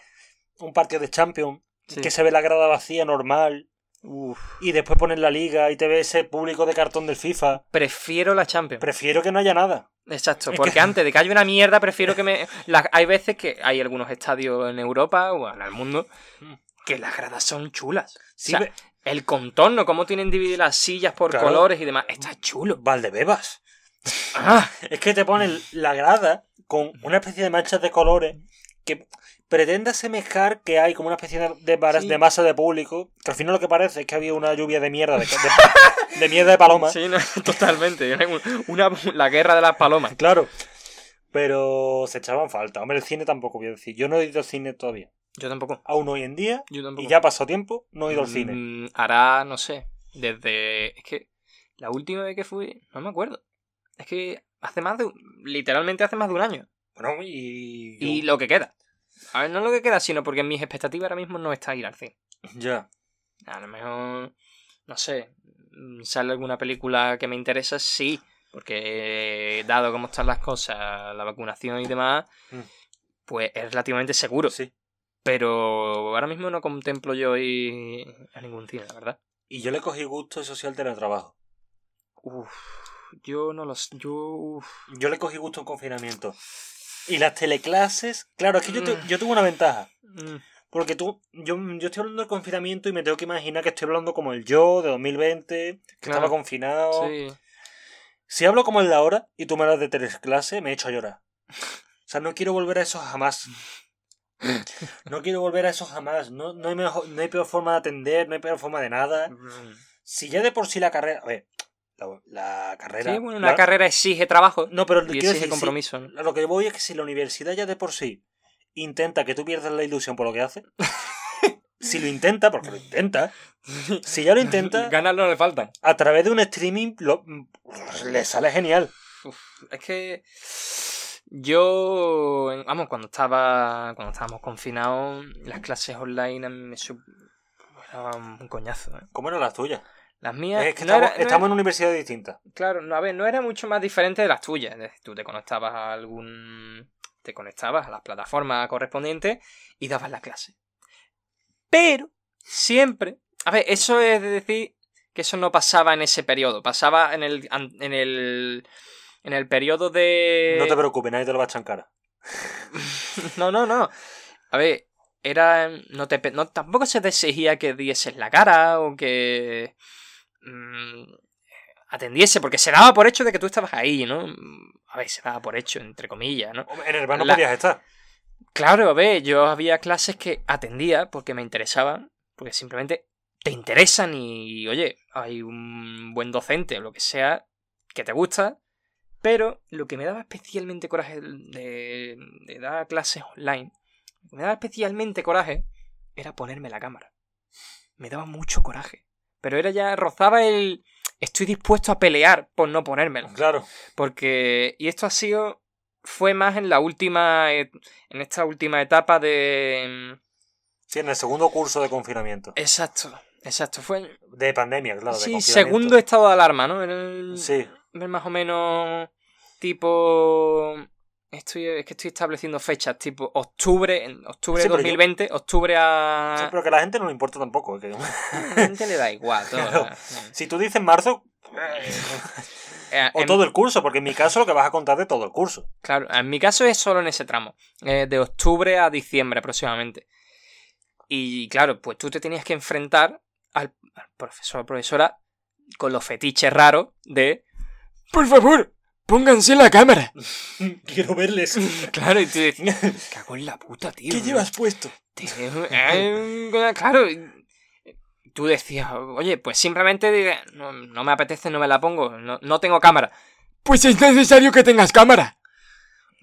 Speaker 1: un partido de Champions,
Speaker 2: Sí.
Speaker 1: que se ve la grada vacía normal,
Speaker 2: Uf.
Speaker 1: y después pones la liga y te ve ese público de cartón del FIFA.
Speaker 2: Prefiero la Champions.
Speaker 1: Prefiero que no haya nada.
Speaker 2: Exacto,
Speaker 1: Es
Speaker 2: porque
Speaker 1: que-
Speaker 2: antes de que haya una mierda, prefiero que me. la- Hay veces que hay algunos estadios en Europa o en el mundo que las gradas son chulas.
Speaker 1: Sí,
Speaker 2: o sea,
Speaker 1: ve-
Speaker 2: el contorno, cómo tienen divididas las sillas por
Speaker 1: Claro.
Speaker 2: colores y demás, está chulo.
Speaker 1: Valdebebas.
Speaker 2: Ah,
Speaker 1: Es que te ponen la grada con una especie de manchas de colores que pretende asemejar que hay como una especie de, de, varas-
Speaker 2: Sí.
Speaker 1: de masa de público, que al final lo que parece es que había una lluvia de mierda, de, de- de mierda de paloma.
Speaker 2: sí, no, totalmente. Una, la guerra de las palomas.
Speaker 1: Claro. Pero se echaban falta. Hombre, el cine tampoco voy a decir. Yo no he ido al cine todavía.
Speaker 2: Yo tampoco.
Speaker 1: Aún hoy en día,
Speaker 2: Yo tampoco.
Speaker 1: y ya pasó tiempo, no he ido al cine.
Speaker 2: Mm, hará, no sé, desde... Es que la última vez que fui, no me acuerdo. Es que hace más de... Literalmente hace más de un año.
Speaker 1: Bueno, y.
Speaker 2: Y lo que queda. A ver, no lo que queda, sino porque mis expectativas ahora mismo no está ir al cine.
Speaker 1: Ya.
Speaker 2: A lo mejor, no sé, mm, sale alguna película que me interesa, sí. Porque dado cómo están las cosas, la vacunación y demás,
Speaker 1: Mm.
Speaker 2: pues es relativamente seguro.
Speaker 1: Sí.
Speaker 2: Pero ahora mismo no contemplo yo ir a ningún cine, la verdad.
Speaker 1: Y yo le cogí gusto eso sí al teletrabajo.
Speaker 2: Uf, yo no lo sé. Yo. uf.
Speaker 1: Yo le cogí gusto en confinamiento. Y las teleclases, claro, es que yo, tu-
Speaker 2: Mm.
Speaker 1: yo tuve una ventaja.
Speaker 2: Mm,
Speaker 1: Porque tú, yo, yo estoy hablando del confinamiento y me tengo que imaginar que estoy hablando como el yo de 2020, que
Speaker 2: Claro.
Speaker 1: estaba confinado.
Speaker 2: Sí.
Speaker 1: Si hablo como el de ahora y tú me hablas de teleclase, me echo a llorar. O sea, no quiero volver a eso jamás. No quiero volver a eso jamás. No, no, hay mejor, no hay peor forma de atender, no hay peor forma de nada.
Speaker 2: Mm.
Speaker 1: Si ya de por sí la carrera. A ver, la, la carrera.
Speaker 2: Sí, bueno, una
Speaker 1: la-
Speaker 2: carrera exige trabajo
Speaker 1: No, pero
Speaker 2: y
Speaker 1: quiero
Speaker 2: exige
Speaker 1: decir,
Speaker 2: compromiso.
Speaker 1: lo que voy es que si la universidad ya de por sí intenta que tú pierdas la ilusión por lo que hace. si lo intenta, porque lo intenta. Si ya lo intenta,
Speaker 2: Ganas no le faltan.
Speaker 1: a través de un streaming lo- le sale genial.
Speaker 2: Es que yo, vamos, cuando estaba, cuando estábamos confinados, las clases online a mí me era un coñazo. ¿eh?
Speaker 1: ¿Cómo eran las tuyas?
Speaker 2: Las mías,
Speaker 1: Es que
Speaker 2: no
Speaker 1: estamos,
Speaker 2: era- no
Speaker 1: estamos
Speaker 2: era-
Speaker 1: en universidades distintas.
Speaker 2: claro, no, a ver, no era mucho más diferente de las tuyas. Tú te conectabas a algún, te conectabas a las plataformas correspondientes y dabas la clase. Pero siempre, a ver, eso es de decir que eso no pasaba en ese periodo, pasaba en el, en el, en el periodo de.
Speaker 1: No te preocupes, nadie te lo va a cara.
Speaker 2: No, no, no. A ver, era. No te, no, tampoco se te exigía que dieses la cara o que. Mm, atendiese, porque se daba por hecho de que tú estabas ahí, ¿no? A ver, se daba por hecho, entre comillas, ¿no?
Speaker 1: En el bar no
Speaker 2: La-
Speaker 1: podías estar.
Speaker 2: Claro, a ver, yo había clases que atendía porque me interesaban, porque simplemente te interesan y, oye, hay un buen docente o lo que sea que te gusta, pero lo que me daba especialmente coraje de, de dar clases online, Lo que me daba especialmente coraje era ponerme la cámara. Me daba mucho coraje. Pero era ya, rozaba el... Estoy dispuesto a pelear por no ponérmelo.
Speaker 1: Claro.
Speaker 2: Porque... Y esto ha sido... Fue más en la última... En esta última etapa de...
Speaker 1: Sí, en el segundo curso de confinamiento.
Speaker 2: Exacto. Exacto. Fue...
Speaker 1: De pandemia, claro.
Speaker 2: Sí, segundo estado de alarma, ¿no? Era el-
Speaker 1: Sí.
Speaker 2: más o menos tipo estoy es que estoy estableciendo fechas tipo octubre en octubre
Speaker 1: Sí,
Speaker 2: de
Speaker 1: yo-
Speaker 2: 2020 octubre
Speaker 1: Sí,
Speaker 2: a
Speaker 1: pero que a la gente no le importa tampoco. que-
Speaker 2: a la gente le da igual todo
Speaker 1: Claro. si tú dices marzo,
Speaker 2: Eh,
Speaker 1: o
Speaker 2: en-
Speaker 1: todo el curso, porque en mi caso lo que vas a contar de todo el curso.
Speaker 2: claro en mi caso es solo en ese tramo eh, de octubre a diciembre aproximadamente y claro pues tú te tenías que enfrentar al, al profesor o profesora con los fetiches raros de por favor pónganse la cámara
Speaker 1: Quiero verles.
Speaker 2: claro y tú decías cago en la puta tío
Speaker 1: ¿Qué llevas puesto?
Speaker 2: Tío, eh, claro, tú decías, oye, pues simplemente diga, no, no me apetece, no me la pongo, no, no tengo cámara. Pues es necesario que tengas cámara.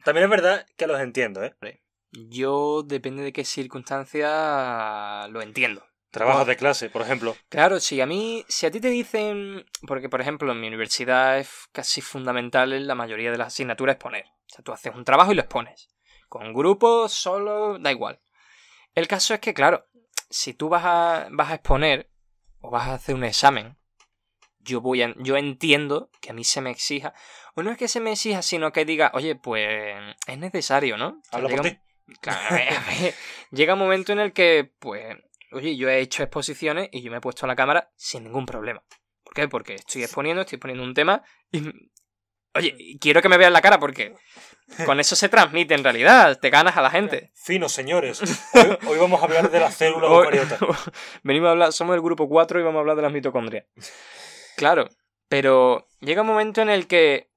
Speaker 1: También es verdad que los entiendo, ¿eh?
Speaker 2: Yo, depende de qué circunstancia, lo entiendo.
Speaker 1: Trabajos de clase, por ejemplo.
Speaker 2: Claro, si a mí, si a ti te dicen, porque por ejemplo en mi universidad es casi fundamental en la mayoría de las asignaturas exponer. O sea, tú haces un trabajo y lo expones. Con grupos, solo, da igual. El caso es que, claro, si tú vas a, vas a exponer o vas a hacer un examen, yo voy a, yo entiendo que a mí se me exija, o no es que se me exija, sino que diga, oye, pues es necesario, ¿no? O sea,
Speaker 1: Habla
Speaker 2: llega
Speaker 1: por ti.
Speaker 2: Claro, a ver, a ver, llega un momento en el que, pues, oye, yo he hecho exposiciones y yo me he puesto la cámara sin ningún problema. ¿Por qué? Porque estoy exponiendo, estoy poniendo un tema y, oye, quiero que me vean la cara porque con eso se transmite en realidad, te ganas a la gente.
Speaker 1: Finos, señores. Hoy, hoy vamos a hablar de las células eucariotas.
Speaker 2: Venimos a hablar, somos el grupo 4 y vamos a hablar de las mitocondrias. Claro, pero llega un momento en el que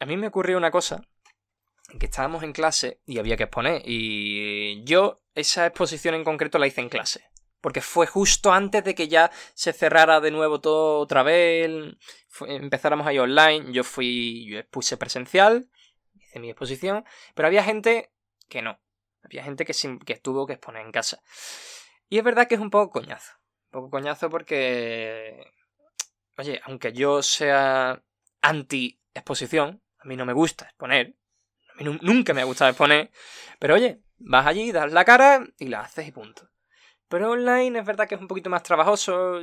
Speaker 2: a mí me ocurrió una cosa, que estábamos en clase y había que exponer, y yo esa exposición en concreto la hice en clase, porque fue justo antes de que ya se cerrara de nuevo todo otra vez, empezáramos ahí online, yo fui, yo expuse presencial, hice mi exposición, pero había gente que no, había gente que, sim- que tuvo que exponer en casa. Y es verdad que es un poco coñazo. Un poco coñazo porque. Oye, aunque yo sea anti-exposición, a mí no me gusta exponer. A mí nu- nunca me ha gustado exponer. Pero oye, vas allí, das la cara y la haces y punto. Pero online es verdad que es un poquito más trabajoso.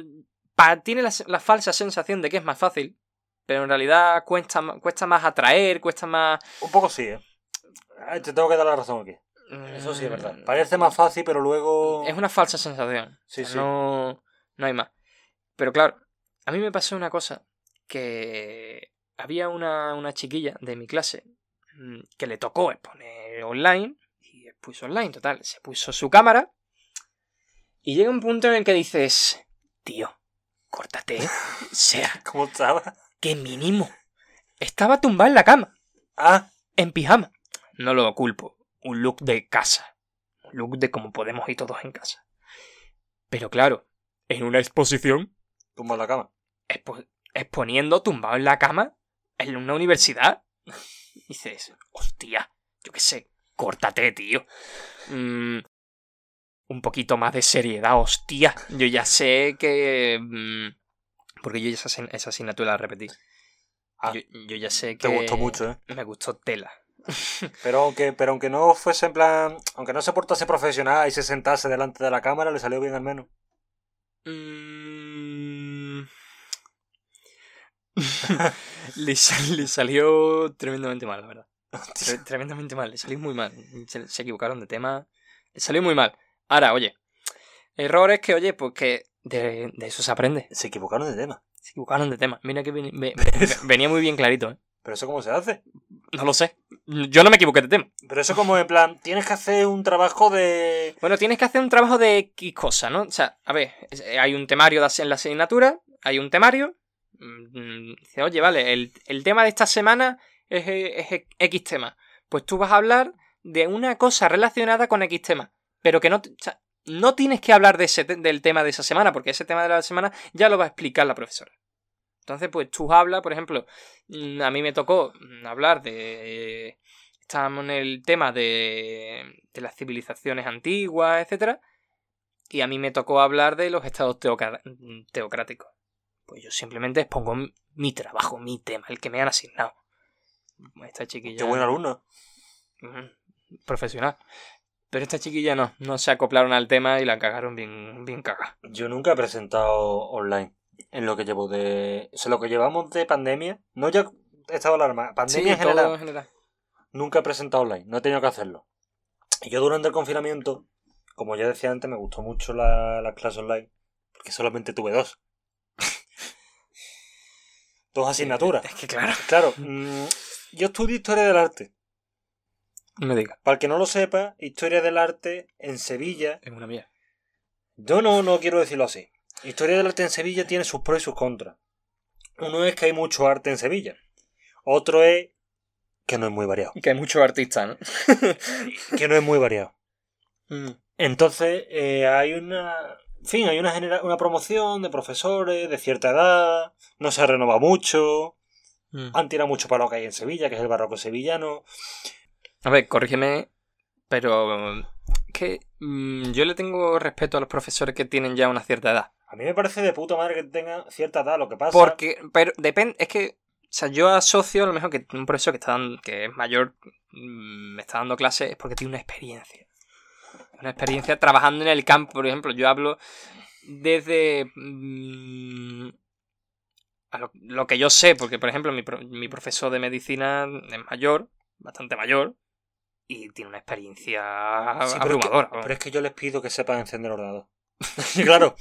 Speaker 2: Pa- tiene la, la falsa sensación de que es más fácil. Pero en realidad cuesta, cuesta más atraer, cuesta más.
Speaker 1: Un poco sí, ¿eh? Ay, te tengo que dar la razón aquí. Eso sí es verdad. Parece más fácil, pero luego...
Speaker 2: Es una falsa sensación.
Speaker 1: Sí, sí.
Speaker 2: No, no hay más. Pero claro, a mí me pasó una cosa que había una, una chiquilla de mi clase mm, que le tocó exponer online y expuso online, total. Se puso su cámara y llega un punto en el que dices, tío, córtate, ¿eh? o sea,
Speaker 1: ¿Cómo estaba?
Speaker 2: que mínimo. Estaba tumbada en la cama
Speaker 1: Ah,
Speaker 2: en pijama. No lo culpo. Un look de casa. Un look de como podemos ir todos en casa. Pero claro, en una exposición,
Speaker 1: tumba en la cama.
Speaker 2: expo- exponiendo tumbado en la cama, en una universidad, dices, hostia, yo qué sé, córtate, tío. Mm, un poquito más de seriedad, hostia. Yo ya sé que... mm, porque yo esa, esa asignatura la repetí.
Speaker 1: Ah.
Speaker 2: yo, yo ya sé
Speaker 1: Te
Speaker 2: que...
Speaker 1: gustó mucho, ¿eh?
Speaker 2: Me gustó tela.
Speaker 1: Pero aunque, pero aunque no fuese en plan... Aunque no se portase profesional y se sentase delante de la cámara, le salió bien al menos.
Speaker 2: Mm. le, sal- le salió tremendamente mal, la verdad. Tre- tremendamente mal, le salió muy mal. Se, se equivocaron de tema. Le salió muy mal. Ahora, oye, errores que, oye, pues que de, de eso se aprende.
Speaker 1: Se equivocaron de tema.
Speaker 2: Se equivocaron de tema. Mira que veni- ve- ve- venía muy bien clarito, ¿eh?
Speaker 1: Pero eso cómo se hace.
Speaker 2: No lo sé. Yo no me equivoqué de tema.
Speaker 1: Pero eso como en plan, tienes que hacer un trabajo de...
Speaker 2: Bueno, tienes que hacer un trabajo de X cosa, ¿no? O sea, a ver, es- hay un temario de as- en la asignatura, hay un temario. mm, Dice, oye, vale, el, el tema de esta semana es, eh, es X tema. Pues tú vas a hablar de una cosa relacionada con X tema. Pero que no, te- o sea, no tienes que hablar de ese del tema de esa semana, porque ese tema de la semana ya lo va a explicar la profesora. Entonces, pues tú hablas, por ejemplo, mm, a mí me tocó mm, hablar de... estábamos en el tema de, de las civilizaciones antiguas, etcétera, y a mí me tocó hablar de los estados teocra- teocráticos. Pues yo simplemente expongo mi- trabajo, mi tema, el que me han asignado. Esta chiquilla.
Speaker 1: Qué buen alumno.
Speaker 2: Profesional. Pero esta chiquilla no, no se acoplaron al tema y la cagaron bien, bien cagada.
Speaker 1: Yo nunca he presentado online en lo que llevo de. O sea, lo que llevamos de pandemia. No ya he estado alarma. Pandemia en
Speaker 2: todo
Speaker 1: general.
Speaker 2: en general.
Speaker 1: Nunca he presentado online. No he tenido que hacerlo. Y yo durante el confinamiento, como ya decía antes, me gustó mucho la, las clases online. Porque solamente tuve dos. dos asignaturas.
Speaker 2: Es que claro.
Speaker 1: Claro, mm, yo estudio historia del arte.
Speaker 2: No me digas.
Speaker 1: Para el que no lo sepa, historia del arte en Sevilla.
Speaker 2: Es una mía.
Speaker 1: Yo no, no quiero decirlo así. Historia del arte en Sevilla tiene sus pros y sus contras. Uno es que hay mucho arte en Sevilla. Otro es que no es muy variado.
Speaker 2: Que hay muchos artistas, ¿no?
Speaker 1: Que no es muy variado.
Speaker 2: Mm.
Speaker 1: Entonces, eh, hay una. En fin, hay una, genera- una promoción de profesores de cierta edad. No se renueva mucho.
Speaker 2: Mm.
Speaker 1: Han tirado mucho para lo que hay en Sevilla, que es el barroco sevillano.
Speaker 2: A ver, corrígeme, pero mm, que mm, yo le tengo respeto a los profesores que tienen ya una cierta edad.
Speaker 1: A mí me parece de puta madre que tenga cierta edad. Lo que pasa.
Speaker 2: Porque, pero depende, es que, o sea, yo asocio a lo mejor que un profesor que está dando- que es mayor, mm, me está dando clases es porque tiene una experiencia. Una experiencia trabajando en el campo, por ejemplo. Yo hablo desde mm, a lo, lo que yo sé, porque por ejemplo mi, pro- mi profesor de medicina es mayor, bastante mayor, y tiene una experiencia
Speaker 1: Sí, pero, es que,
Speaker 2: abrumadora.
Speaker 1: pero es que yo les pido que sepan encender ordenador. claro,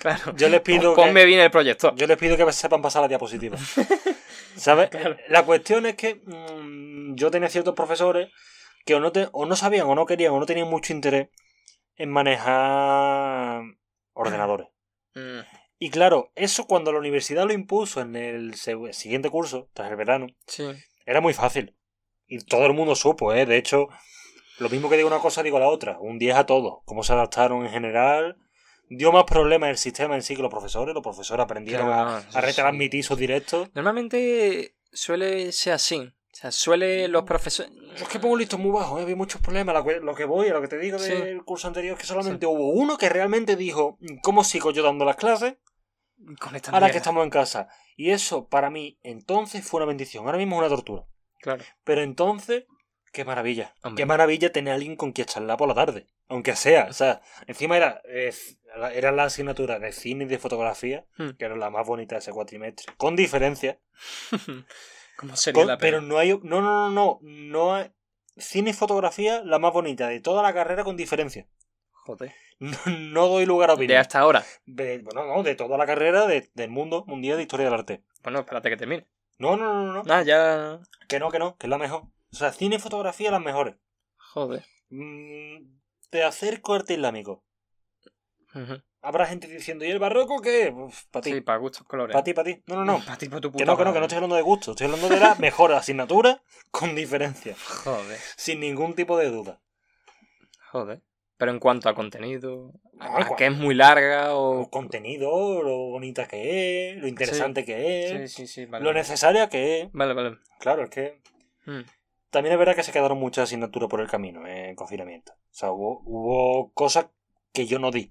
Speaker 2: claro.
Speaker 1: yo les pido.
Speaker 2: Ponme
Speaker 1: que,
Speaker 2: bien el proyector.
Speaker 1: yo les pido que sepan pasar la diapositiva. ¿Sabes?
Speaker 2: Claro.
Speaker 1: La cuestión es que mm, yo tenía ciertos profesores que o no, te- o no sabían o no querían o no tenían mucho interés en manejar ordenadores.
Speaker 2: Mm,
Speaker 1: Y claro, eso cuando la universidad lo impuso en el siguiente curso, tras el verano,
Speaker 2: sí.
Speaker 1: era muy fácil. Y todo el mundo supo, ¿eh? De hecho, lo mismo que digo una cosa, digo la otra. Un 10 a todo. Cómo se adaptaron en general. Dio más problemas el sistema en sí que los profesores. Los profesores aprendieron
Speaker 2: Claro,
Speaker 1: a,
Speaker 2: sí,
Speaker 1: a retransmitir sus directos.
Speaker 2: Normalmente suele ser así. O sea, suele los profesores.
Speaker 1: Yo es que pongo listos muy bajos, ¿eh? había muchos problemas. Lo que voy, a lo que te digo
Speaker 2: Sí.
Speaker 1: del curso anterior, es que solamente hubo uno que realmente dijo: ¿Cómo sigo yo dando las clases?
Speaker 2: Con esta
Speaker 1: Ahora que estamos en casa. Y eso, para mí, entonces fue una bendición. Ahora mismo es una tortura.
Speaker 2: Claro.
Speaker 1: Pero entonces, qué maravilla.
Speaker 2: Hombre.
Speaker 1: Qué maravilla tener a alguien con quien charlar por la tarde. Aunque sea. O sea, encima era, eh, era la asignatura de cine y de fotografía,
Speaker 2: Hmm.
Speaker 1: que era la más bonita de ese cuatrimestre. Con diferencia.
Speaker 2: ¿Cómo sería
Speaker 1: Con-
Speaker 2: la
Speaker 1: pero no hay. No, no, no, no. No hay. Cine y fotografía, la más bonita de toda la carrera con diferencia.
Speaker 2: Joder.
Speaker 1: No, no doy lugar a
Speaker 2: De
Speaker 1: opinar.
Speaker 2: hasta ahora.
Speaker 1: De- bueno, no, de toda la carrera de- del mundo mundial de historia del arte.
Speaker 2: Bueno, espérate que termine.
Speaker 1: No, no, no, no. no.
Speaker 2: Ah, ya.
Speaker 1: Que no, que no, que es la mejor. O sea, cine y fotografía las mejores.
Speaker 2: Joder.
Speaker 1: Mm, te acerco arte islámico. Habrá gente diciendo, ¿y el barroco qué? Para ti.
Speaker 2: Sí, para gustos colores.
Speaker 1: para ti, para ti. No, no, no.
Speaker 2: Para ti, pa' tu
Speaker 1: Que
Speaker 2: puta
Speaker 1: no, que no, que no estoy hablando de gusto. Estoy hablando de la mejor asignatura con diferencia.
Speaker 2: Joder.
Speaker 1: Sin ningún tipo de duda.
Speaker 2: Joder. Pero en cuanto a contenido,
Speaker 1: No,
Speaker 2: a, que es muy larga
Speaker 1: El
Speaker 2: o...
Speaker 1: contenido, lo bonita que es, lo interesante que
Speaker 2: Sí,
Speaker 1: es,
Speaker 2: sí, sí, vale.
Speaker 1: lo necesaria que es.
Speaker 2: Vale, vale.
Speaker 1: Claro, es que
Speaker 2: Mm.
Speaker 1: también es verdad que se quedaron muchas asignaturas por el camino eh, en confinamiento. O sea, hubo, hubo cosas que yo no di.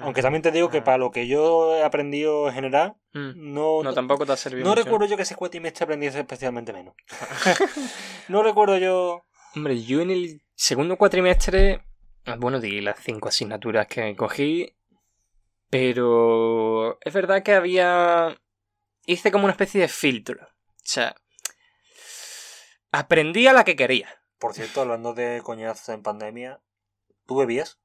Speaker 1: Aunque también te digo que
Speaker 2: Ah.
Speaker 1: para lo que yo he aprendido en general,
Speaker 2: Mm.
Speaker 1: no,
Speaker 2: No, tampoco te ha servido
Speaker 1: no
Speaker 2: mucho.
Speaker 1: recuerdo yo que ese cuatrimestre aprendiese especialmente menos. no recuerdo yo.
Speaker 2: Hombre, yo en el segundo cuatrimestre, ah, bueno, di las cinco asignaturas que cogí, pero es verdad que había... Hice como una especie de filtro. O sea, aprendí a la que quería.
Speaker 1: Por cierto, hablando de coñazo en pandemia, ¿tú bebías?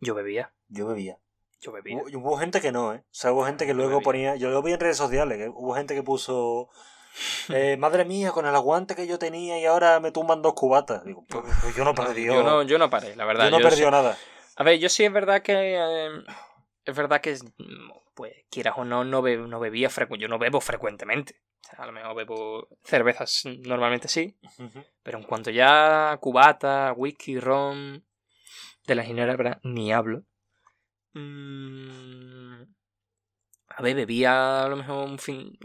Speaker 2: Yo bebía,
Speaker 1: Yo bebía.
Speaker 2: yo bebía.
Speaker 1: Hubo, hubo gente que no, ¿eh? O sea, hubo gente que
Speaker 2: Yo
Speaker 1: luego
Speaker 2: bebía.
Speaker 1: ponía. Yo lo vi en redes sociales, que hubo gente que puso. eh, madre mía, con el aguante que yo tenía y ahora me tumban dos cubatas. Digo, pues, pues yo no perdí.
Speaker 2: yo, no, yo no paré, la verdad.
Speaker 1: yo no
Speaker 2: yo sí-
Speaker 1: nada.
Speaker 2: A ver, yo sí es verdad que... eh, es verdad que, pues, quieras o no, no, be- no bebía frecuentemente. Yo no bebo frecuentemente. O sea, a lo mejor bebo cervezas normalmente sí. Pero en cuanto ya cubata, whisky, ron, de la ginebra, ni hablo. Mm, a ver, bebía a lo mejor un fin...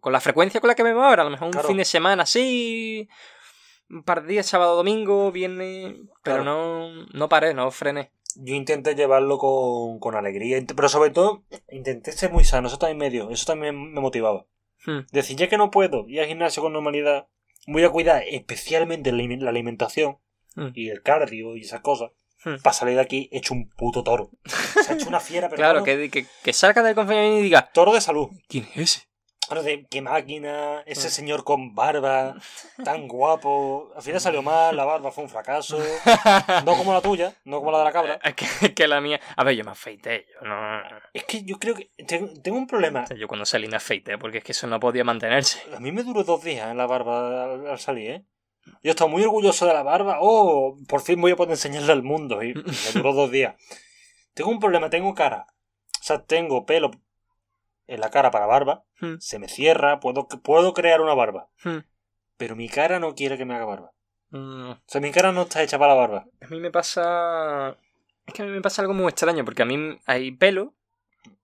Speaker 2: Con la frecuencia con la que bebo ahora, a lo mejor un
Speaker 1: Claro.
Speaker 2: fin de semana así... un par de días, sábado, domingo, viernes, pero
Speaker 1: Claro.
Speaker 2: no, no paré, no frené.
Speaker 1: Yo intenté llevarlo con, con alegría, pero sobre todo intenté ser muy sano, eso también me dio, eso también me motivaba.
Speaker 2: Hmm.
Speaker 1: Decir, ya que no puedo ir al gimnasio con normalidad, voy a cuidar especialmente la alimentación
Speaker 2: Hmm.
Speaker 1: y el cardio y esas cosas,
Speaker 2: Hmm.
Speaker 1: para salir de aquí hecho un puto toro. Se ha hecho una fiera, pero
Speaker 2: Claro, que, que, que salga del confinamiento y diga,
Speaker 1: toro de salud.
Speaker 2: ¿quién es ese?
Speaker 1: Ahora de qué máquina, ese
Speaker 2: Hmm.
Speaker 1: señor con barba, tan guapo. Al final salió mal, la barba fue un fracaso. No como la tuya, no como la de la cabra.
Speaker 2: Es que, que la mía. A ver, yo me afeité. Yo no.
Speaker 1: Es que yo creo que tengo, un problema.
Speaker 2: yo cuando salí me afeité porque es que eso no podía mantenerse.
Speaker 1: A mí me duró dos días en la barba al, al salir, ¿eh? Yo estaba muy orgulloso de la barba. Oh, por fin voy a poder enseñarle al mundo. Y me duró dos días. Tengo un problema, tengo cara. O sea, tengo pelo en la cara para barba.
Speaker 2: Hmm.
Speaker 1: Se me cierra, puedo, puedo crear una barba.
Speaker 2: Hmm.
Speaker 1: Pero mi cara no quiere que me haga barba.
Speaker 2: Mm,
Speaker 1: O sea, mi cara no está hecha para la barba.
Speaker 2: A mí me pasa. Es que a mí me pasa algo muy extraño porque a mí hay pelo.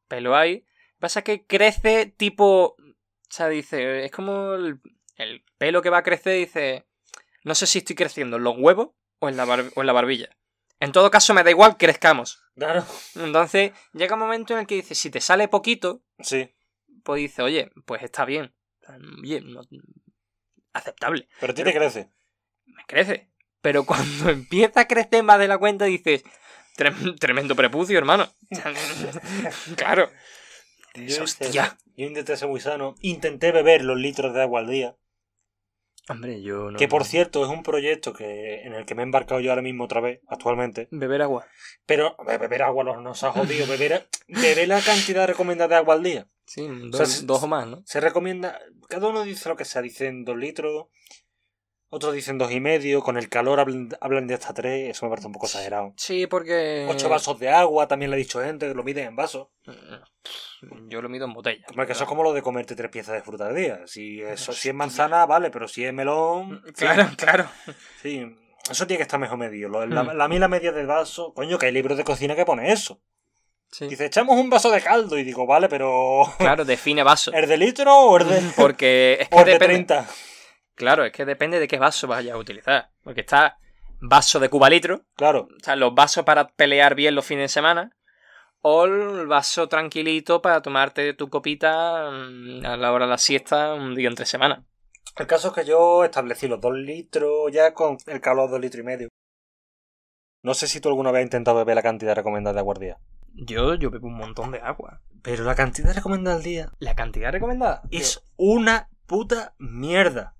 Speaker 2: Pelo hay. Pasa que crece tipo. O sea, dice. Es como el, el pelo que va a crecer. Dice. No sé si estoy creciendo en los huevos o en la, bar- o en la barbilla. En todo caso, me da igual, crezcamos.
Speaker 1: Claro.
Speaker 2: Entonces, llega un momento en el que dice, si te sale poquito,
Speaker 1: Sí.
Speaker 2: pues dice, oye, pues está bien. Oye, no- aceptable.
Speaker 1: Pero a ti te crece.
Speaker 2: Me crece. Pero cuando empieza a crecer más de la cuenta, dices, "Trem- tremendo prepucio, hermano. claro.
Speaker 1: Yo,
Speaker 2: Hostia.
Speaker 1: yo intenté ser muy sano. Intenté beber los litros de agua al día.
Speaker 2: Hombre, yo no.
Speaker 1: Que por cierto es un proyecto que en el que me he embarcado yo ahora mismo otra vez, actualmente.
Speaker 2: Beber agua.
Speaker 1: Pero be- beber agua no nos ha jodido. Beber, beber la cantidad recomendada de agua al día.
Speaker 2: Sí, dos,
Speaker 1: se-
Speaker 2: dos o más, ¿no?
Speaker 1: Se recomienda. Cada uno dice lo que sea. Dicen dos litros. Otros dicen dos y medio. Con el calor hablan, hablan de hasta tres. Eso me parece un poco exagerado.
Speaker 2: Sí, porque.
Speaker 1: Ocho vasos de agua, también le ha dicho gente, que lo miden en vasos.
Speaker 2: Yo lo mido en botella.
Speaker 1: Hombre, que eso es como lo de comerte tres piezas de fruta al día. Si, eso, si es manzana, vale, pero si es melón.
Speaker 2: Claro, claro.
Speaker 1: Sí, eso tiene que estar mejor medido. Lo, la,
Speaker 2: Mm.
Speaker 1: la mí la media del vaso. Coño, que hay libros de cocina que pone eso.
Speaker 2: Sí.
Speaker 1: Dice, echamos un vaso de caldo. Y digo, vale, pero.
Speaker 2: Claro, define vaso.
Speaker 1: ¿El de litro o el de,
Speaker 2: Porque es
Speaker 1: o
Speaker 2: que
Speaker 1: el de
Speaker 2: depende.
Speaker 1: 30?
Speaker 2: Claro, es que depende de qué vaso vayas a utilizar. Porque está vaso de cuba litro,
Speaker 1: Claro.
Speaker 2: o sea, los vasos para pelear bien los fines de semana, o el vaso tranquilito para tomarte tu copita mm, a la hora de la siesta un día entre semana.
Speaker 1: El caso es que yo establecí los dos litros ya con el calor de dos litros y medio. No sé si tú alguna vez has intentado beber la cantidad recomendada de agua al día.
Speaker 2: Yo, yo bebo un montón de agua.
Speaker 1: Pero la cantidad recomendada al día
Speaker 2: La cantidad recomendada
Speaker 1: es una puta mierda.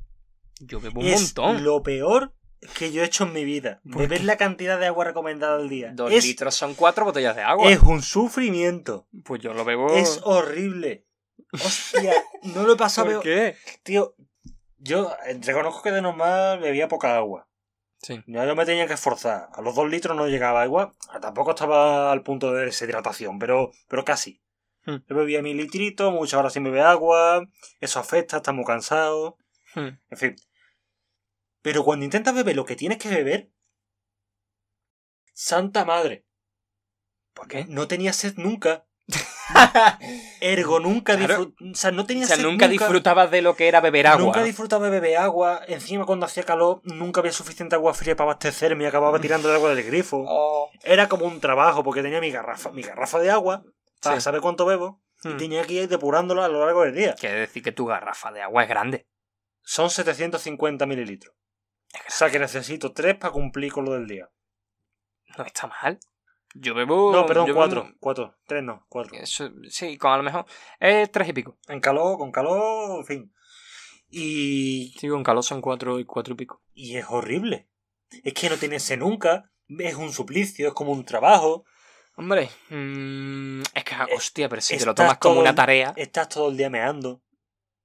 Speaker 2: Yo bebo un
Speaker 1: es
Speaker 2: montón.
Speaker 1: lo peor que yo he hecho en mi vida.
Speaker 2: ¿Por
Speaker 1: Beber la cantidad de agua recomendada al día.
Speaker 2: Dos
Speaker 1: es,
Speaker 2: litros son cuatro botellas de agua.
Speaker 1: es un sufrimiento.
Speaker 2: Pues yo lo bebo.
Speaker 1: Es horrible. Hostia, no lo he pasado.
Speaker 2: ¿Por qué?
Speaker 1: Tío, yo eh, reconozco que de normal bebía poca agua.
Speaker 2: Sí.
Speaker 1: Ya yo me tenía que esforzar. A los dos litros no llegaba igual. Tampoco estaba al punto de deshidratación, pero, pero casi.
Speaker 2: Hmm.
Speaker 1: Yo bebía mi litrito, muchas horas sin beber agua. Eso afecta, estás muy cansado.
Speaker 2: Hmm.
Speaker 1: En fin. Pero cuando intentas beber lo que tienes que beber. Santa madre.
Speaker 2: ¿Por qué?
Speaker 1: No tenía sed nunca. Ergo, nunca
Speaker 2: Claro.
Speaker 1: O sea, no tenía
Speaker 2: O sea,
Speaker 1: sed
Speaker 2: nunca, disfrutabas de lo que era beber agua.
Speaker 1: Nunca disfrutaba de beber agua. Encima, cuando hacía calor, nunca había suficiente agua fría para abastecerme y acababa tirando el agua del grifo.
Speaker 2: Oh.
Speaker 1: Era como un trabajo porque tenía mi garrafa, mi garrafa de agua para
Speaker 2: Sí.
Speaker 1: saber cuánto bebo y
Speaker 2: Hmm.
Speaker 1: tenía que ir depurándola a lo largo del día.
Speaker 2: Quiere decir que tu garrafa de agua es grande.
Speaker 1: Son 750 mililitros. O sea que necesito tres para cumplir con lo del día.
Speaker 2: No está mal. Yo bebo.
Speaker 1: No, perdón,
Speaker 2: yo bebo-
Speaker 1: cuatro. Cuatro. Tres no, cuatro.
Speaker 2: Eso, sí, con a lo mejor. Es tres y pico.
Speaker 1: En calor, con calor, en fin. Y,
Speaker 2: Sí, con calor son cuatro y cuatro y pico.
Speaker 1: y es horrible. Es que no tiene ese nunca. Es un suplicio, es como un trabajo.
Speaker 2: Hombre, mm, es que,
Speaker 1: Eh,
Speaker 2: hostia, pero si te lo tomas como una
Speaker 1: el-
Speaker 2: tarea.
Speaker 1: Estás todo el día meando.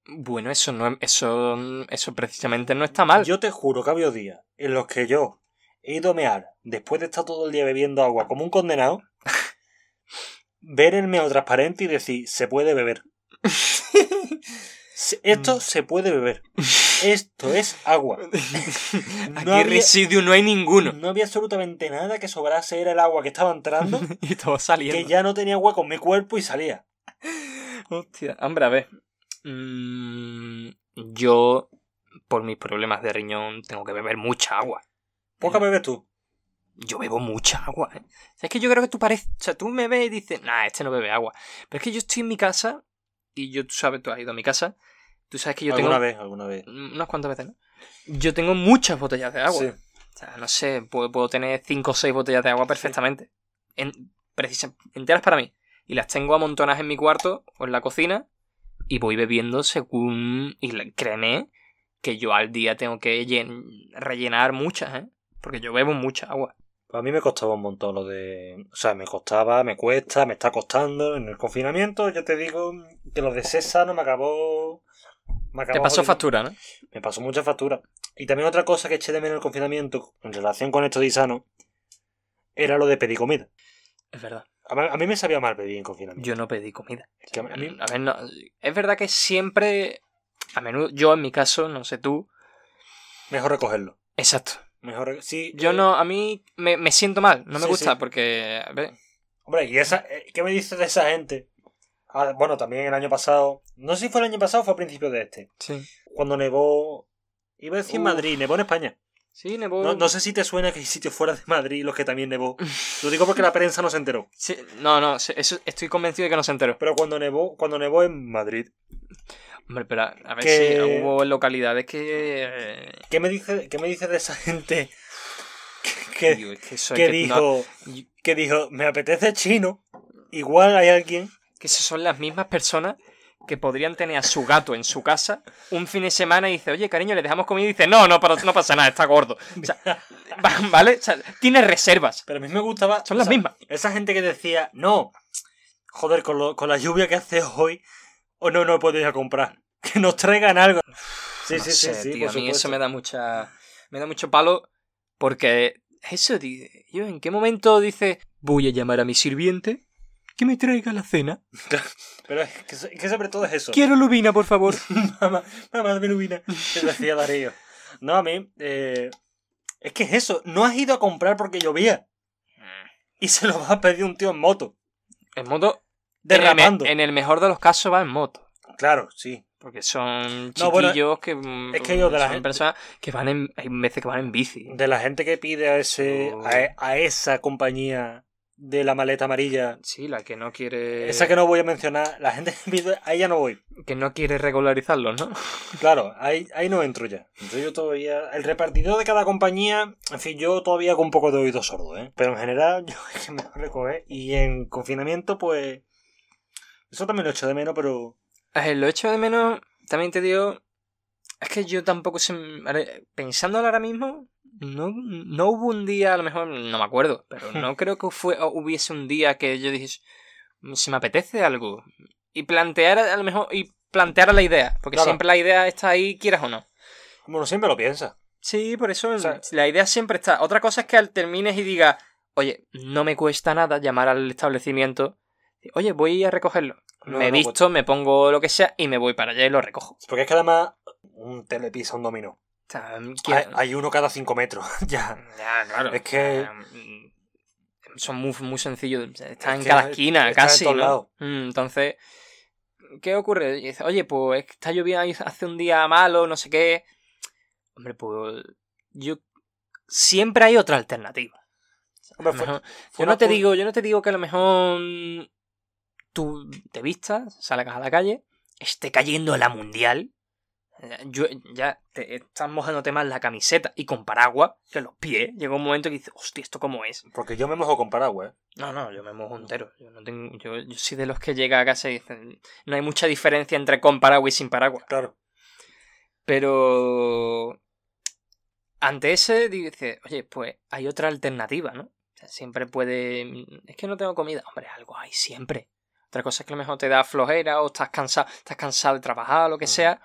Speaker 2: Bueno, eso no es- eso, eso precisamente no está mal.
Speaker 1: Yo te juro que ha habido días en los que yo he ido a mear después de estar todo el día bebiendo agua como un condenado, ver el meo transparente y decir, se puede beber. Esto se puede beber. Esto es agua.
Speaker 2: Aquí
Speaker 1: No había-
Speaker 2: residuo no hay ninguno.
Speaker 1: No había absolutamente nada que sobrase, era el agua que estaba entrando,
Speaker 2: y todo saliendo.
Speaker 1: que ya no tenía agua con mi cuerpo y salía.
Speaker 2: Hostia, hombre, a ver. Mm, yo, por mis problemas de riñón tengo que beber mucha agua.
Speaker 1: ¿Poca bebes tú?
Speaker 2: Yo bebo mucha agua. ¿eh? Es que yo creo que tú pareces. O sea, tú me ves y dices, nah, este no bebe agua. Pero es que yo estoy en mi casa y yo, tú sabes, tú has ido a mi casa. Tú sabes que yo
Speaker 1: alguna
Speaker 2: tengo.
Speaker 1: vez, alguna vez.
Speaker 2: Unas cuantas veces, ¿no? Yo tengo muchas botellas de agua.
Speaker 1: Sí.
Speaker 2: O sea, no sé, puedo, puedo tener 5 o 6 botellas de agua perfectamente. En, precisa- enteras para mí. Y las tengo amontonadas en mi cuarto o en la cocina. Y voy bebiendo según. Y créeme que yo al día tengo que llen- rellenar muchas, ¿eh? Porque yo bebo mucha agua.
Speaker 1: Pues a mí me costaba un montón lo de... O sea, me costaba, me cuesta, me está costando. En el confinamiento, yo te digo que lo de César no me acabó... Me
Speaker 2: Te
Speaker 1: acabó
Speaker 2: pasó
Speaker 1: jodiendo.
Speaker 2: factura, ¿no?
Speaker 1: Me pasó mucha factura. Y también otra cosa que eché de menos en el confinamiento, en relación con esto de Isano, era lo de pedir comida.
Speaker 2: Es verdad.
Speaker 1: A mí, me sabía mal pedir en confinamiento.
Speaker 2: Yo no pedí comida.
Speaker 1: Es que a mí- a
Speaker 2: ver, no, es verdad que siempre. A menudo. Yo en mi caso, no sé tú.
Speaker 1: mejor recogerlo.
Speaker 2: Exacto.
Speaker 1: Mejor sí,
Speaker 2: Yo
Speaker 1: eh,
Speaker 2: no, a mí me, me siento mal, no me
Speaker 1: Sí,
Speaker 2: gusta
Speaker 1: sí.
Speaker 2: porque, a ver,
Speaker 1: Hombre, ¿y esa, eh, qué me dices de esa gente? Ah, bueno, también el año pasado. No sé si fue el año pasado o fue a principios de este.
Speaker 2: sí,
Speaker 1: Cuando nevó. Iba a decir en
Speaker 2: Uf.
Speaker 1: Madrid, nevó en España.
Speaker 2: Sí, nevó.
Speaker 1: No, no sé si te suena que hay sitios fuera de Madrid los que también nevó. Lo digo porque la prensa no se enteró.
Speaker 2: Sí, no, no, eso, estoy convencido de que no se enteró.
Speaker 1: Pero cuando nevó, cuando nevó en Madrid,
Speaker 2: Hombre, pero a ver
Speaker 1: Que-
Speaker 2: si hubo localidades que... eh,
Speaker 1: ¿qué me dice, qué me dice de esa gente que,
Speaker 2: es que eso es
Speaker 1: que
Speaker 2: que
Speaker 1: dijo,
Speaker 2: no-
Speaker 1: que dijo, me apetece chino? Igual hay alguien.
Speaker 2: que son las mismas personas que podrían tener a su gato en su casa un fin de semana y dice, oye, cariño, le dejamos comida y dice, no, no, pero no pasa nada, está gordo. O sea, va- ¿vale? O sea, tiene reservas.
Speaker 1: Pero a mí me gustaba.
Speaker 2: Son
Speaker 1: o
Speaker 2: las
Speaker 1: sea,
Speaker 2: mismas.
Speaker 1: Esa gente que decía, no, joder, con, lo- con la lluvia que hace hoy, o no, no puedo ir a comprar. Que nos traigan algo. Sí,
Speaker 2: No
Speaker 1: sí,
Speaker 2: sé,
Speaker 1: sí, sí,
Speaker 2: tío, a mí eso me da mucha me da mucho palo porque eso tío, yo en qué momento dice voy a llamar a mi sirviente que me traiga la cena
Speaker 1: Pero es que, sobre todo es eso.
Speaker 2: quiero lubina por favor
Speaker 1: mamá, mamá, dame lubina. Que decía Darío. No, a mí, eh, es que es eso. No has ido a comprar porque llovía. Y se lo vas a pedir un tío en moto.
Speaker 2: en modo
Speaker 1: Derrapando.
Speaker 2: en el, me- en el mejor de los casos va en moto
Speaker 1: Claro, sí.
Speaker 2: porque son
Speaker 1: No, bueno,
Speaker 2: chiquillos que mm,
Speaker 1: es que yo de la gente-
Speaker 2: personas que van en hay veces que van en bici
Speaker 1: De la gente que pide a ese
Speaker 2: Oh.
Speaker 1: a, e- a esa compañía de la maleta amarilla.
Speaker 2: sí la que no quiere
Speaker 1: Esa que no voy a mencionar, la gente que pide, a ella no voy.
Speaker 2: que no quiere regularizarlos no
Speaker 1: Claro, ahí, ahí no entro ya. Entonces yo todavía. El repartidor de cada compañía, en fin, yo todavía con un poco de oído sordo, ¿eh? Pero en general, yo es que me recoger. Y en confinamiento, pues. Eso también lo echo de menos, pero.
Speaker 2: Lo echo de menos, también te digo, es que yo tampoco sé, pensándolo ahora mismo, no, no hubo un día, a lo mejor, no me acuerdo, pero no creo que fue, hubiese un día que yo dije, si me apetece algo, y plantear a lo mejor, y plantear la idea, porque
Speaker 1: Claro.
Speaker 2: siempre la idea está ahí, quieras o no.
Speaker 1: Bueno, siempre lo piensa.
Speaker 2: Sí, por eso
Speaker 1: O sea-
Speaker 2: la idea siempre está. Otra cosa es que al termines y digas, oye, no me cuesta nada llamar al establecimiento, oye, voy a recogerlo.
Speaker 1: No,
Speaker 2: me
Speaker 1: no
Speaker 2: visto, me pongo lo que sea y me voy para allá y lo recojo.
Speaker 1: Porque es que además. Un telepisa, un dominó.
Speaker 2: Sea,
Speaker 1: Hay, uno cada cinco metros. ya.
Speaker 2: Ya, claro.
Speaker 1: Es que-
Speaker 2: mm, son muy, muy sencillos. Están
Speaker 1: Es
Speaker 2: en cada esquina,
Speaker 1: en
Speaker 2: casi,
Speaker 1: todos
Speaker 2: ¿no?
Speaker 1: lados.
Speaker 2: Mm, Entonces, ¿qué ocurre? Y dice, oye, pues está lloviendo hace un día malo, no sé qué. Hombre, pues yo siempre hay otra alternativa.
Speaker 1: Hombre, fue- fue
Speaker 2: yo no te digo, yo no te digo que a lo mejor mm, tú te vistas, salgas a la calle, esté cayendo la mundial. Yo, ya te estás mojándote más la camiseta y con paraguas que los pies. Llega un momento que dices, hostia, ¿esto cómo es?
Speaker 1: Porque yo me mojo con paraguas, ¿eh?
Speaker 2: No, no, yo me mojo entero. Yo, no tengo, yo, yo soy de los que llega a casa y dicen, no hay mucha diferencia entre con paraguas y sin paraguas.
Speaker 1: Claro.
Speaker 2: Pero ante ese dice, oye, pues hay otra alternativa, ¿no? O sea, siempre puede... Es que no tengo comida. Hombre, algo hay siempre. Otra cosa es que a lo mejor te da flojera o estás cansado, estás cansado de trabajar o lo que
Speaker 1: Mm.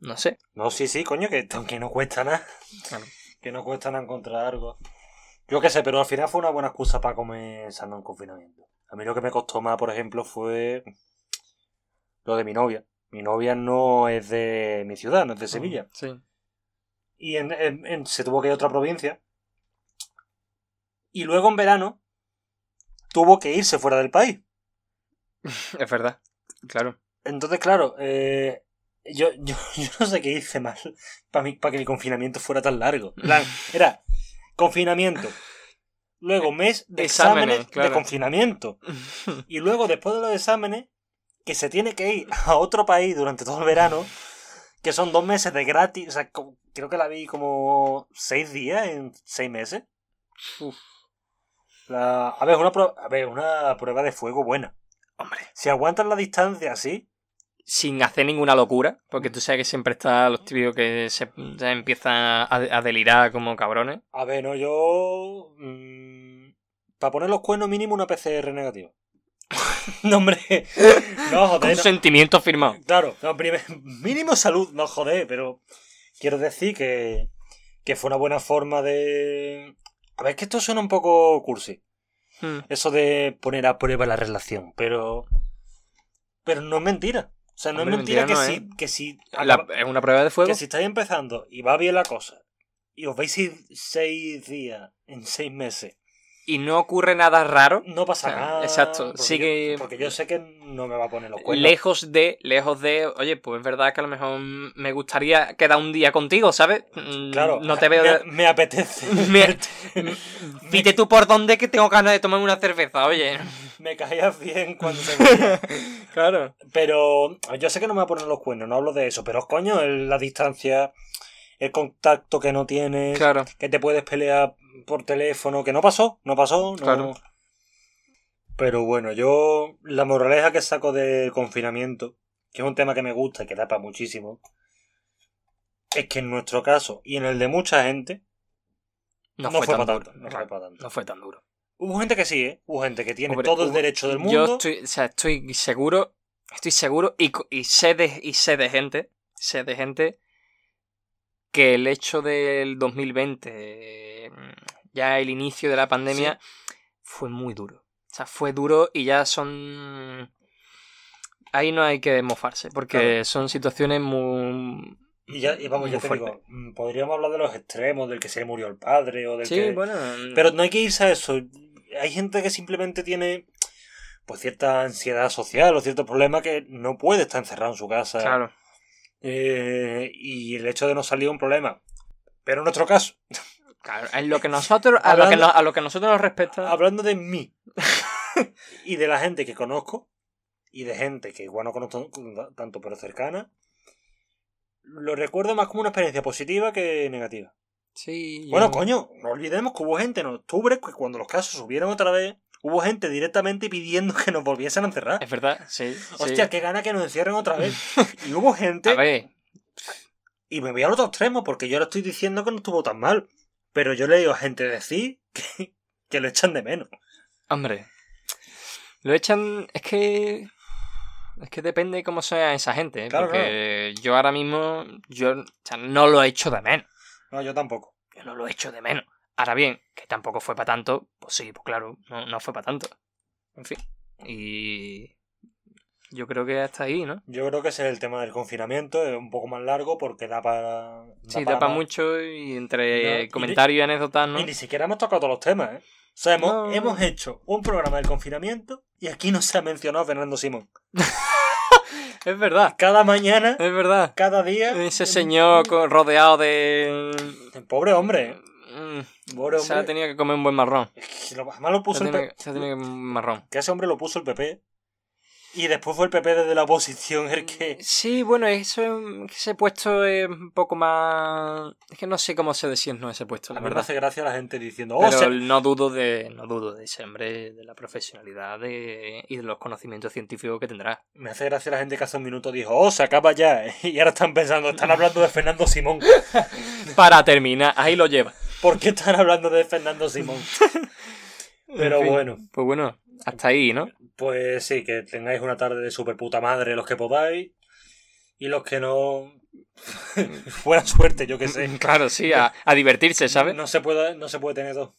Speaker 2: No sé.
Speaker 1: No, sí, sí, coño, que, que no cuesta nada.
Speaker 2: Claro.
Speaker 1: Que no cuesta nada encontrar algo. Yo qué sé, pero al final fue una buena excusa para comer sano en confinamiento. A mí lo que me costó más, por ejemplo, fue lo de mi novia. Mi novia no es de mi ciudad, no es de Sevilla.
Speaker 2: Sí.
Speaker 1: Y en- en- en- se tuvo que ir a otra provincia. Y luego en verano tuvo que irse fuera del país.
Speaker 2: Es verdad. Claro.
Speaker 1: Entonces, claro, eh, yo, yo, yo no sé qué hice mal para que mi confinamiento fuera tan largo. Plan, era confinamiento. Luego mes de exámenes,
Speaker 2: Exámenes, claro.
Speaker 1: de confinamiento. Y luego, después de los exámenes, que se tiene que ir a otro país durante todo el verano, que son dos meses de gratis. O sea, creo que la vi como seis días en seis meses.
Speaker 2: Uf.
Speaker 1: La- a, ver, una pro- a ver, una prueba de fuego buena.
Speaker 2: Hombre.
Speaker 1: Si aguantas la distancia así,
Speaker 2: Sin hacer ninguna locura, porque tú sabes que siempre está los típicos que se ya empiezan a, a delirar como cabrones.
Speaker 1: a ver, no, yo. para poner los cuernos, mínimo una PCR negativa. no, hombre. No, joder. no.
Speaker 2: Consentimiento firmado.
Speaker 1: Claro, no, primer- mínimo salud, no joder, pero quiero decir que, que fue una buena forma de... A ver, que esto suena un poco cursi,
Speaker 2: Hmm.
Speaker 1: eso de poner a prueba la relación, pero... Pero no es mentira. O sea, no
Speaker 2: Hombre,
Speaker 1: es mentira, que, si, que, si,
Speaker 2: La- es una prueba de fuego.
Speaker 1: que si estáis empezando y va bien la cosa, y os vais seis, seis días en seis meses,
Speaker 2: Y no ocurre nada raro.
Speaker 1: no pasa
Speaker 2: O sea,
Speaker 1: nada.
Speaker 2: exacto,
Speaker 1: porque
Speaker 2: sí
Speaker 1: yo-
Speaker 2: que-
Speaker 1: Porque yo sé que no me va a poner los cuernos.
Speaker 2: Lejos de, lejos de, oye, pues es verdad que a lo mejor me gustaría quedar un día contigo, ¿sabes? Mm,
Speaker 1: Claro,
Speaker 2: No te veo.
Speaker 1: me, me apetece.
Speaker 2: Me- Vite tú por dónde que tengo ganas de tomar una cerveza, oye.
Speaker 1: me caías bien cuando te.
Speaker 2: Claro.
Speaker 1: Pero yo sé que no me va a poner los cuernos, no hablo de eso. Pero coño, la distancia, el contacto que no tienes,
Speaker 2: Claro.
Speaker 1: que te puedes pelear por teléfono, que no pasó, no pasó, no.
Speaker 2: Claro.
Speaker 1: Pero bueno, yo la moraleja que saco del confinamiento, que es un tema que me gusta y que da para muchísimo, es que en nuestro caso y en el de mucha gente,
Speaker 2: No,
Speaker 1: no,
Speaker 2: fue,
Speaker 1: fue,
Speaker 2: tan
Speaker 1: para
Speaker 2: duro.
Speaker 1: tanto. No fue para tanto.
Speaker 2: No fue tan duro.
Speaker 1: Hubo gente que sí, ¿eh? Hubo gente que tiene
Speaker 2: Hombre,
Speaker 1: todo el
Speaker 2: hubo-
Speaker 1: derecho del mundo.
Speaker 2: Yo estoy, o sea, estoy seguro, estoy seguro y, y sé de, y sé de gente, sé de gente que el hecho del 2020, eh, ya el inicio de la pandemia, fue muy duro. O sea, fue duro y ya son... Ahí no hay que mofarse, porque
Speaker 1: Claro.
Speaker 2: son situaciones muy...
Speaker 1: Y, ya, y vamos,
Speaker 2: Muy
Speaker 1: ya te digo, mm, podríamos hablar de los extremos, del que se murió el padre o del
Speaker 2: Sí,
Speaker 1: que...
Speaker 2: bueno...
Speaker 1: Pero no hay que irse a eso. Hay gente que simplemente tiene pues cierta ansiedad social o cierto problema que no puede estar encerrado en su casa.
Speaker 2: Claro.
Speaker 1: Eh, y el hecho de no salir un problema. Pero en nuestro caso,
Speaker 2: Claro, en lo que nosotros, a, lo que a lo que nosotros nos respecta...
Speaker 1: hablando de mí y de la gente que conozco y de gente que igual no conozco tanto pero cercana, lo recuerdo más como una experiencia positiva que negativa.
Speaker 2: Sí, yo-
Speaker 1: Bueno, coño, no olvidemos que hubo gente en octubre que cuando los casos subieron otra vez, hubo gente directamente pidiendo que nos volviesen a encerrar.
Speaker 2: Es verdad, sí. sí.
Speaker 1: Hostia, qué gana que nos encierren otra vez. Y hubo
Speaker 2: A
Speaker 1: gente,
Speaker 2: ver,
Speaker 1: y me voy al otro extremo, porque yo ahora estoy diciendo que no estuvo tan mal. Pero yo le digo a gente decir que, que lo echan de menos.
Speaker 2: hombre. Lo echan. Es que. Es que depende cómo sea esa gente. ¿eh?
Speaker 1: Claro,
Speaker 2: porque yo ahora mismo. Yo o sea, no lo echo de menos.
Speaker 1: No, yo tampoco.
Speaker 2: Yo no lo echo de menos. Ahora bien, que tampoco fue para tanto. Pues sí, pues claro, no, no fue para tanto. En fin. Y. Yo creo que hasta ahí, ¿no?
Speaker 1: Yo creo que ese es el tema del confinamiento, es un poco más largo porque da para...
Speaker 2: Sí, da para mucho y entre
Speaker 1: No,
Speaker 2: comentarios y anécdotas, ¿no?
Speaker 1: Y ni siquiera hemos tocado todos los temas, ¿eh? O sea, hemos,
Speaker 2: No.
Speaker 1: hemos hecho un programa del confinamiento y aquí no se ha mencionado a Fernando Simón.
Speaker 2: Es verdad,
Speaker 1: Cada mañana,
Speaker 2: es verdad.
Speaker 1: cada día...
Speaker 2: Ese señor rodeado de.
Speaker 1: El pobre hombre, ¿eh?
Speaker 2: Mm,
Speaker 1: Pobre
Speaker 2: Se ha
Speaker 1: hombre.
Speaker 2: tenido que comer un buen marrón.
Speaker 1: Es que lo- además lo
Speaker 2: Se
Speaker 1: puso
Speaker 2: ha
Speaker 1: el
Speaker 2: tenido,
Speaker 1: PP.
Speaker 2: se ha tenido que comer un marrón.
Speaker 1: Que ese hombre lo puso el PP. Y después fue el PP desde la oposición el que...
Speaker 2: Sí, bueno, eso ese puesto es un poco más. Es que no sé cómo se designó ese puesto,
Speaker 1: A
Speaker 2: la
Speaker 1: me
Speaker 2: verdad.
Speaker 1: hace gracia la gente diciendo... Oh,
Speaker 2: Pero
Speaker 1: se-
Speaker 2: no dudo de. No dudo de ese hombre, de la profesionalidad de- y de los conocimientos científicos que tendrá.
Speaker 1: Me hace gracia la gente que hace un minuto dijo, oh, se acaba ya. Y ahora están pensando, están hablando de Fernando Simón.
Speaker 2: Para terminar, ahí lo lleva.
Speaker 1: ¿Por qué están hablando de Fernando Simón? Pero
Speaker 2: En fin,
Speaker 1: bueno.
Speaker 2: Pues bueno, hasta ahí, ¿no?
Speaker 1: Pues sí, que tengáis una tarde de super puta madre los que podáis. Y los que no... Buena suerte, yo que sé.
Speaker 2: Claro, sí, a, a divertirse, ¿sabes?
Speaker 1: No se puede, no se puede tener todo.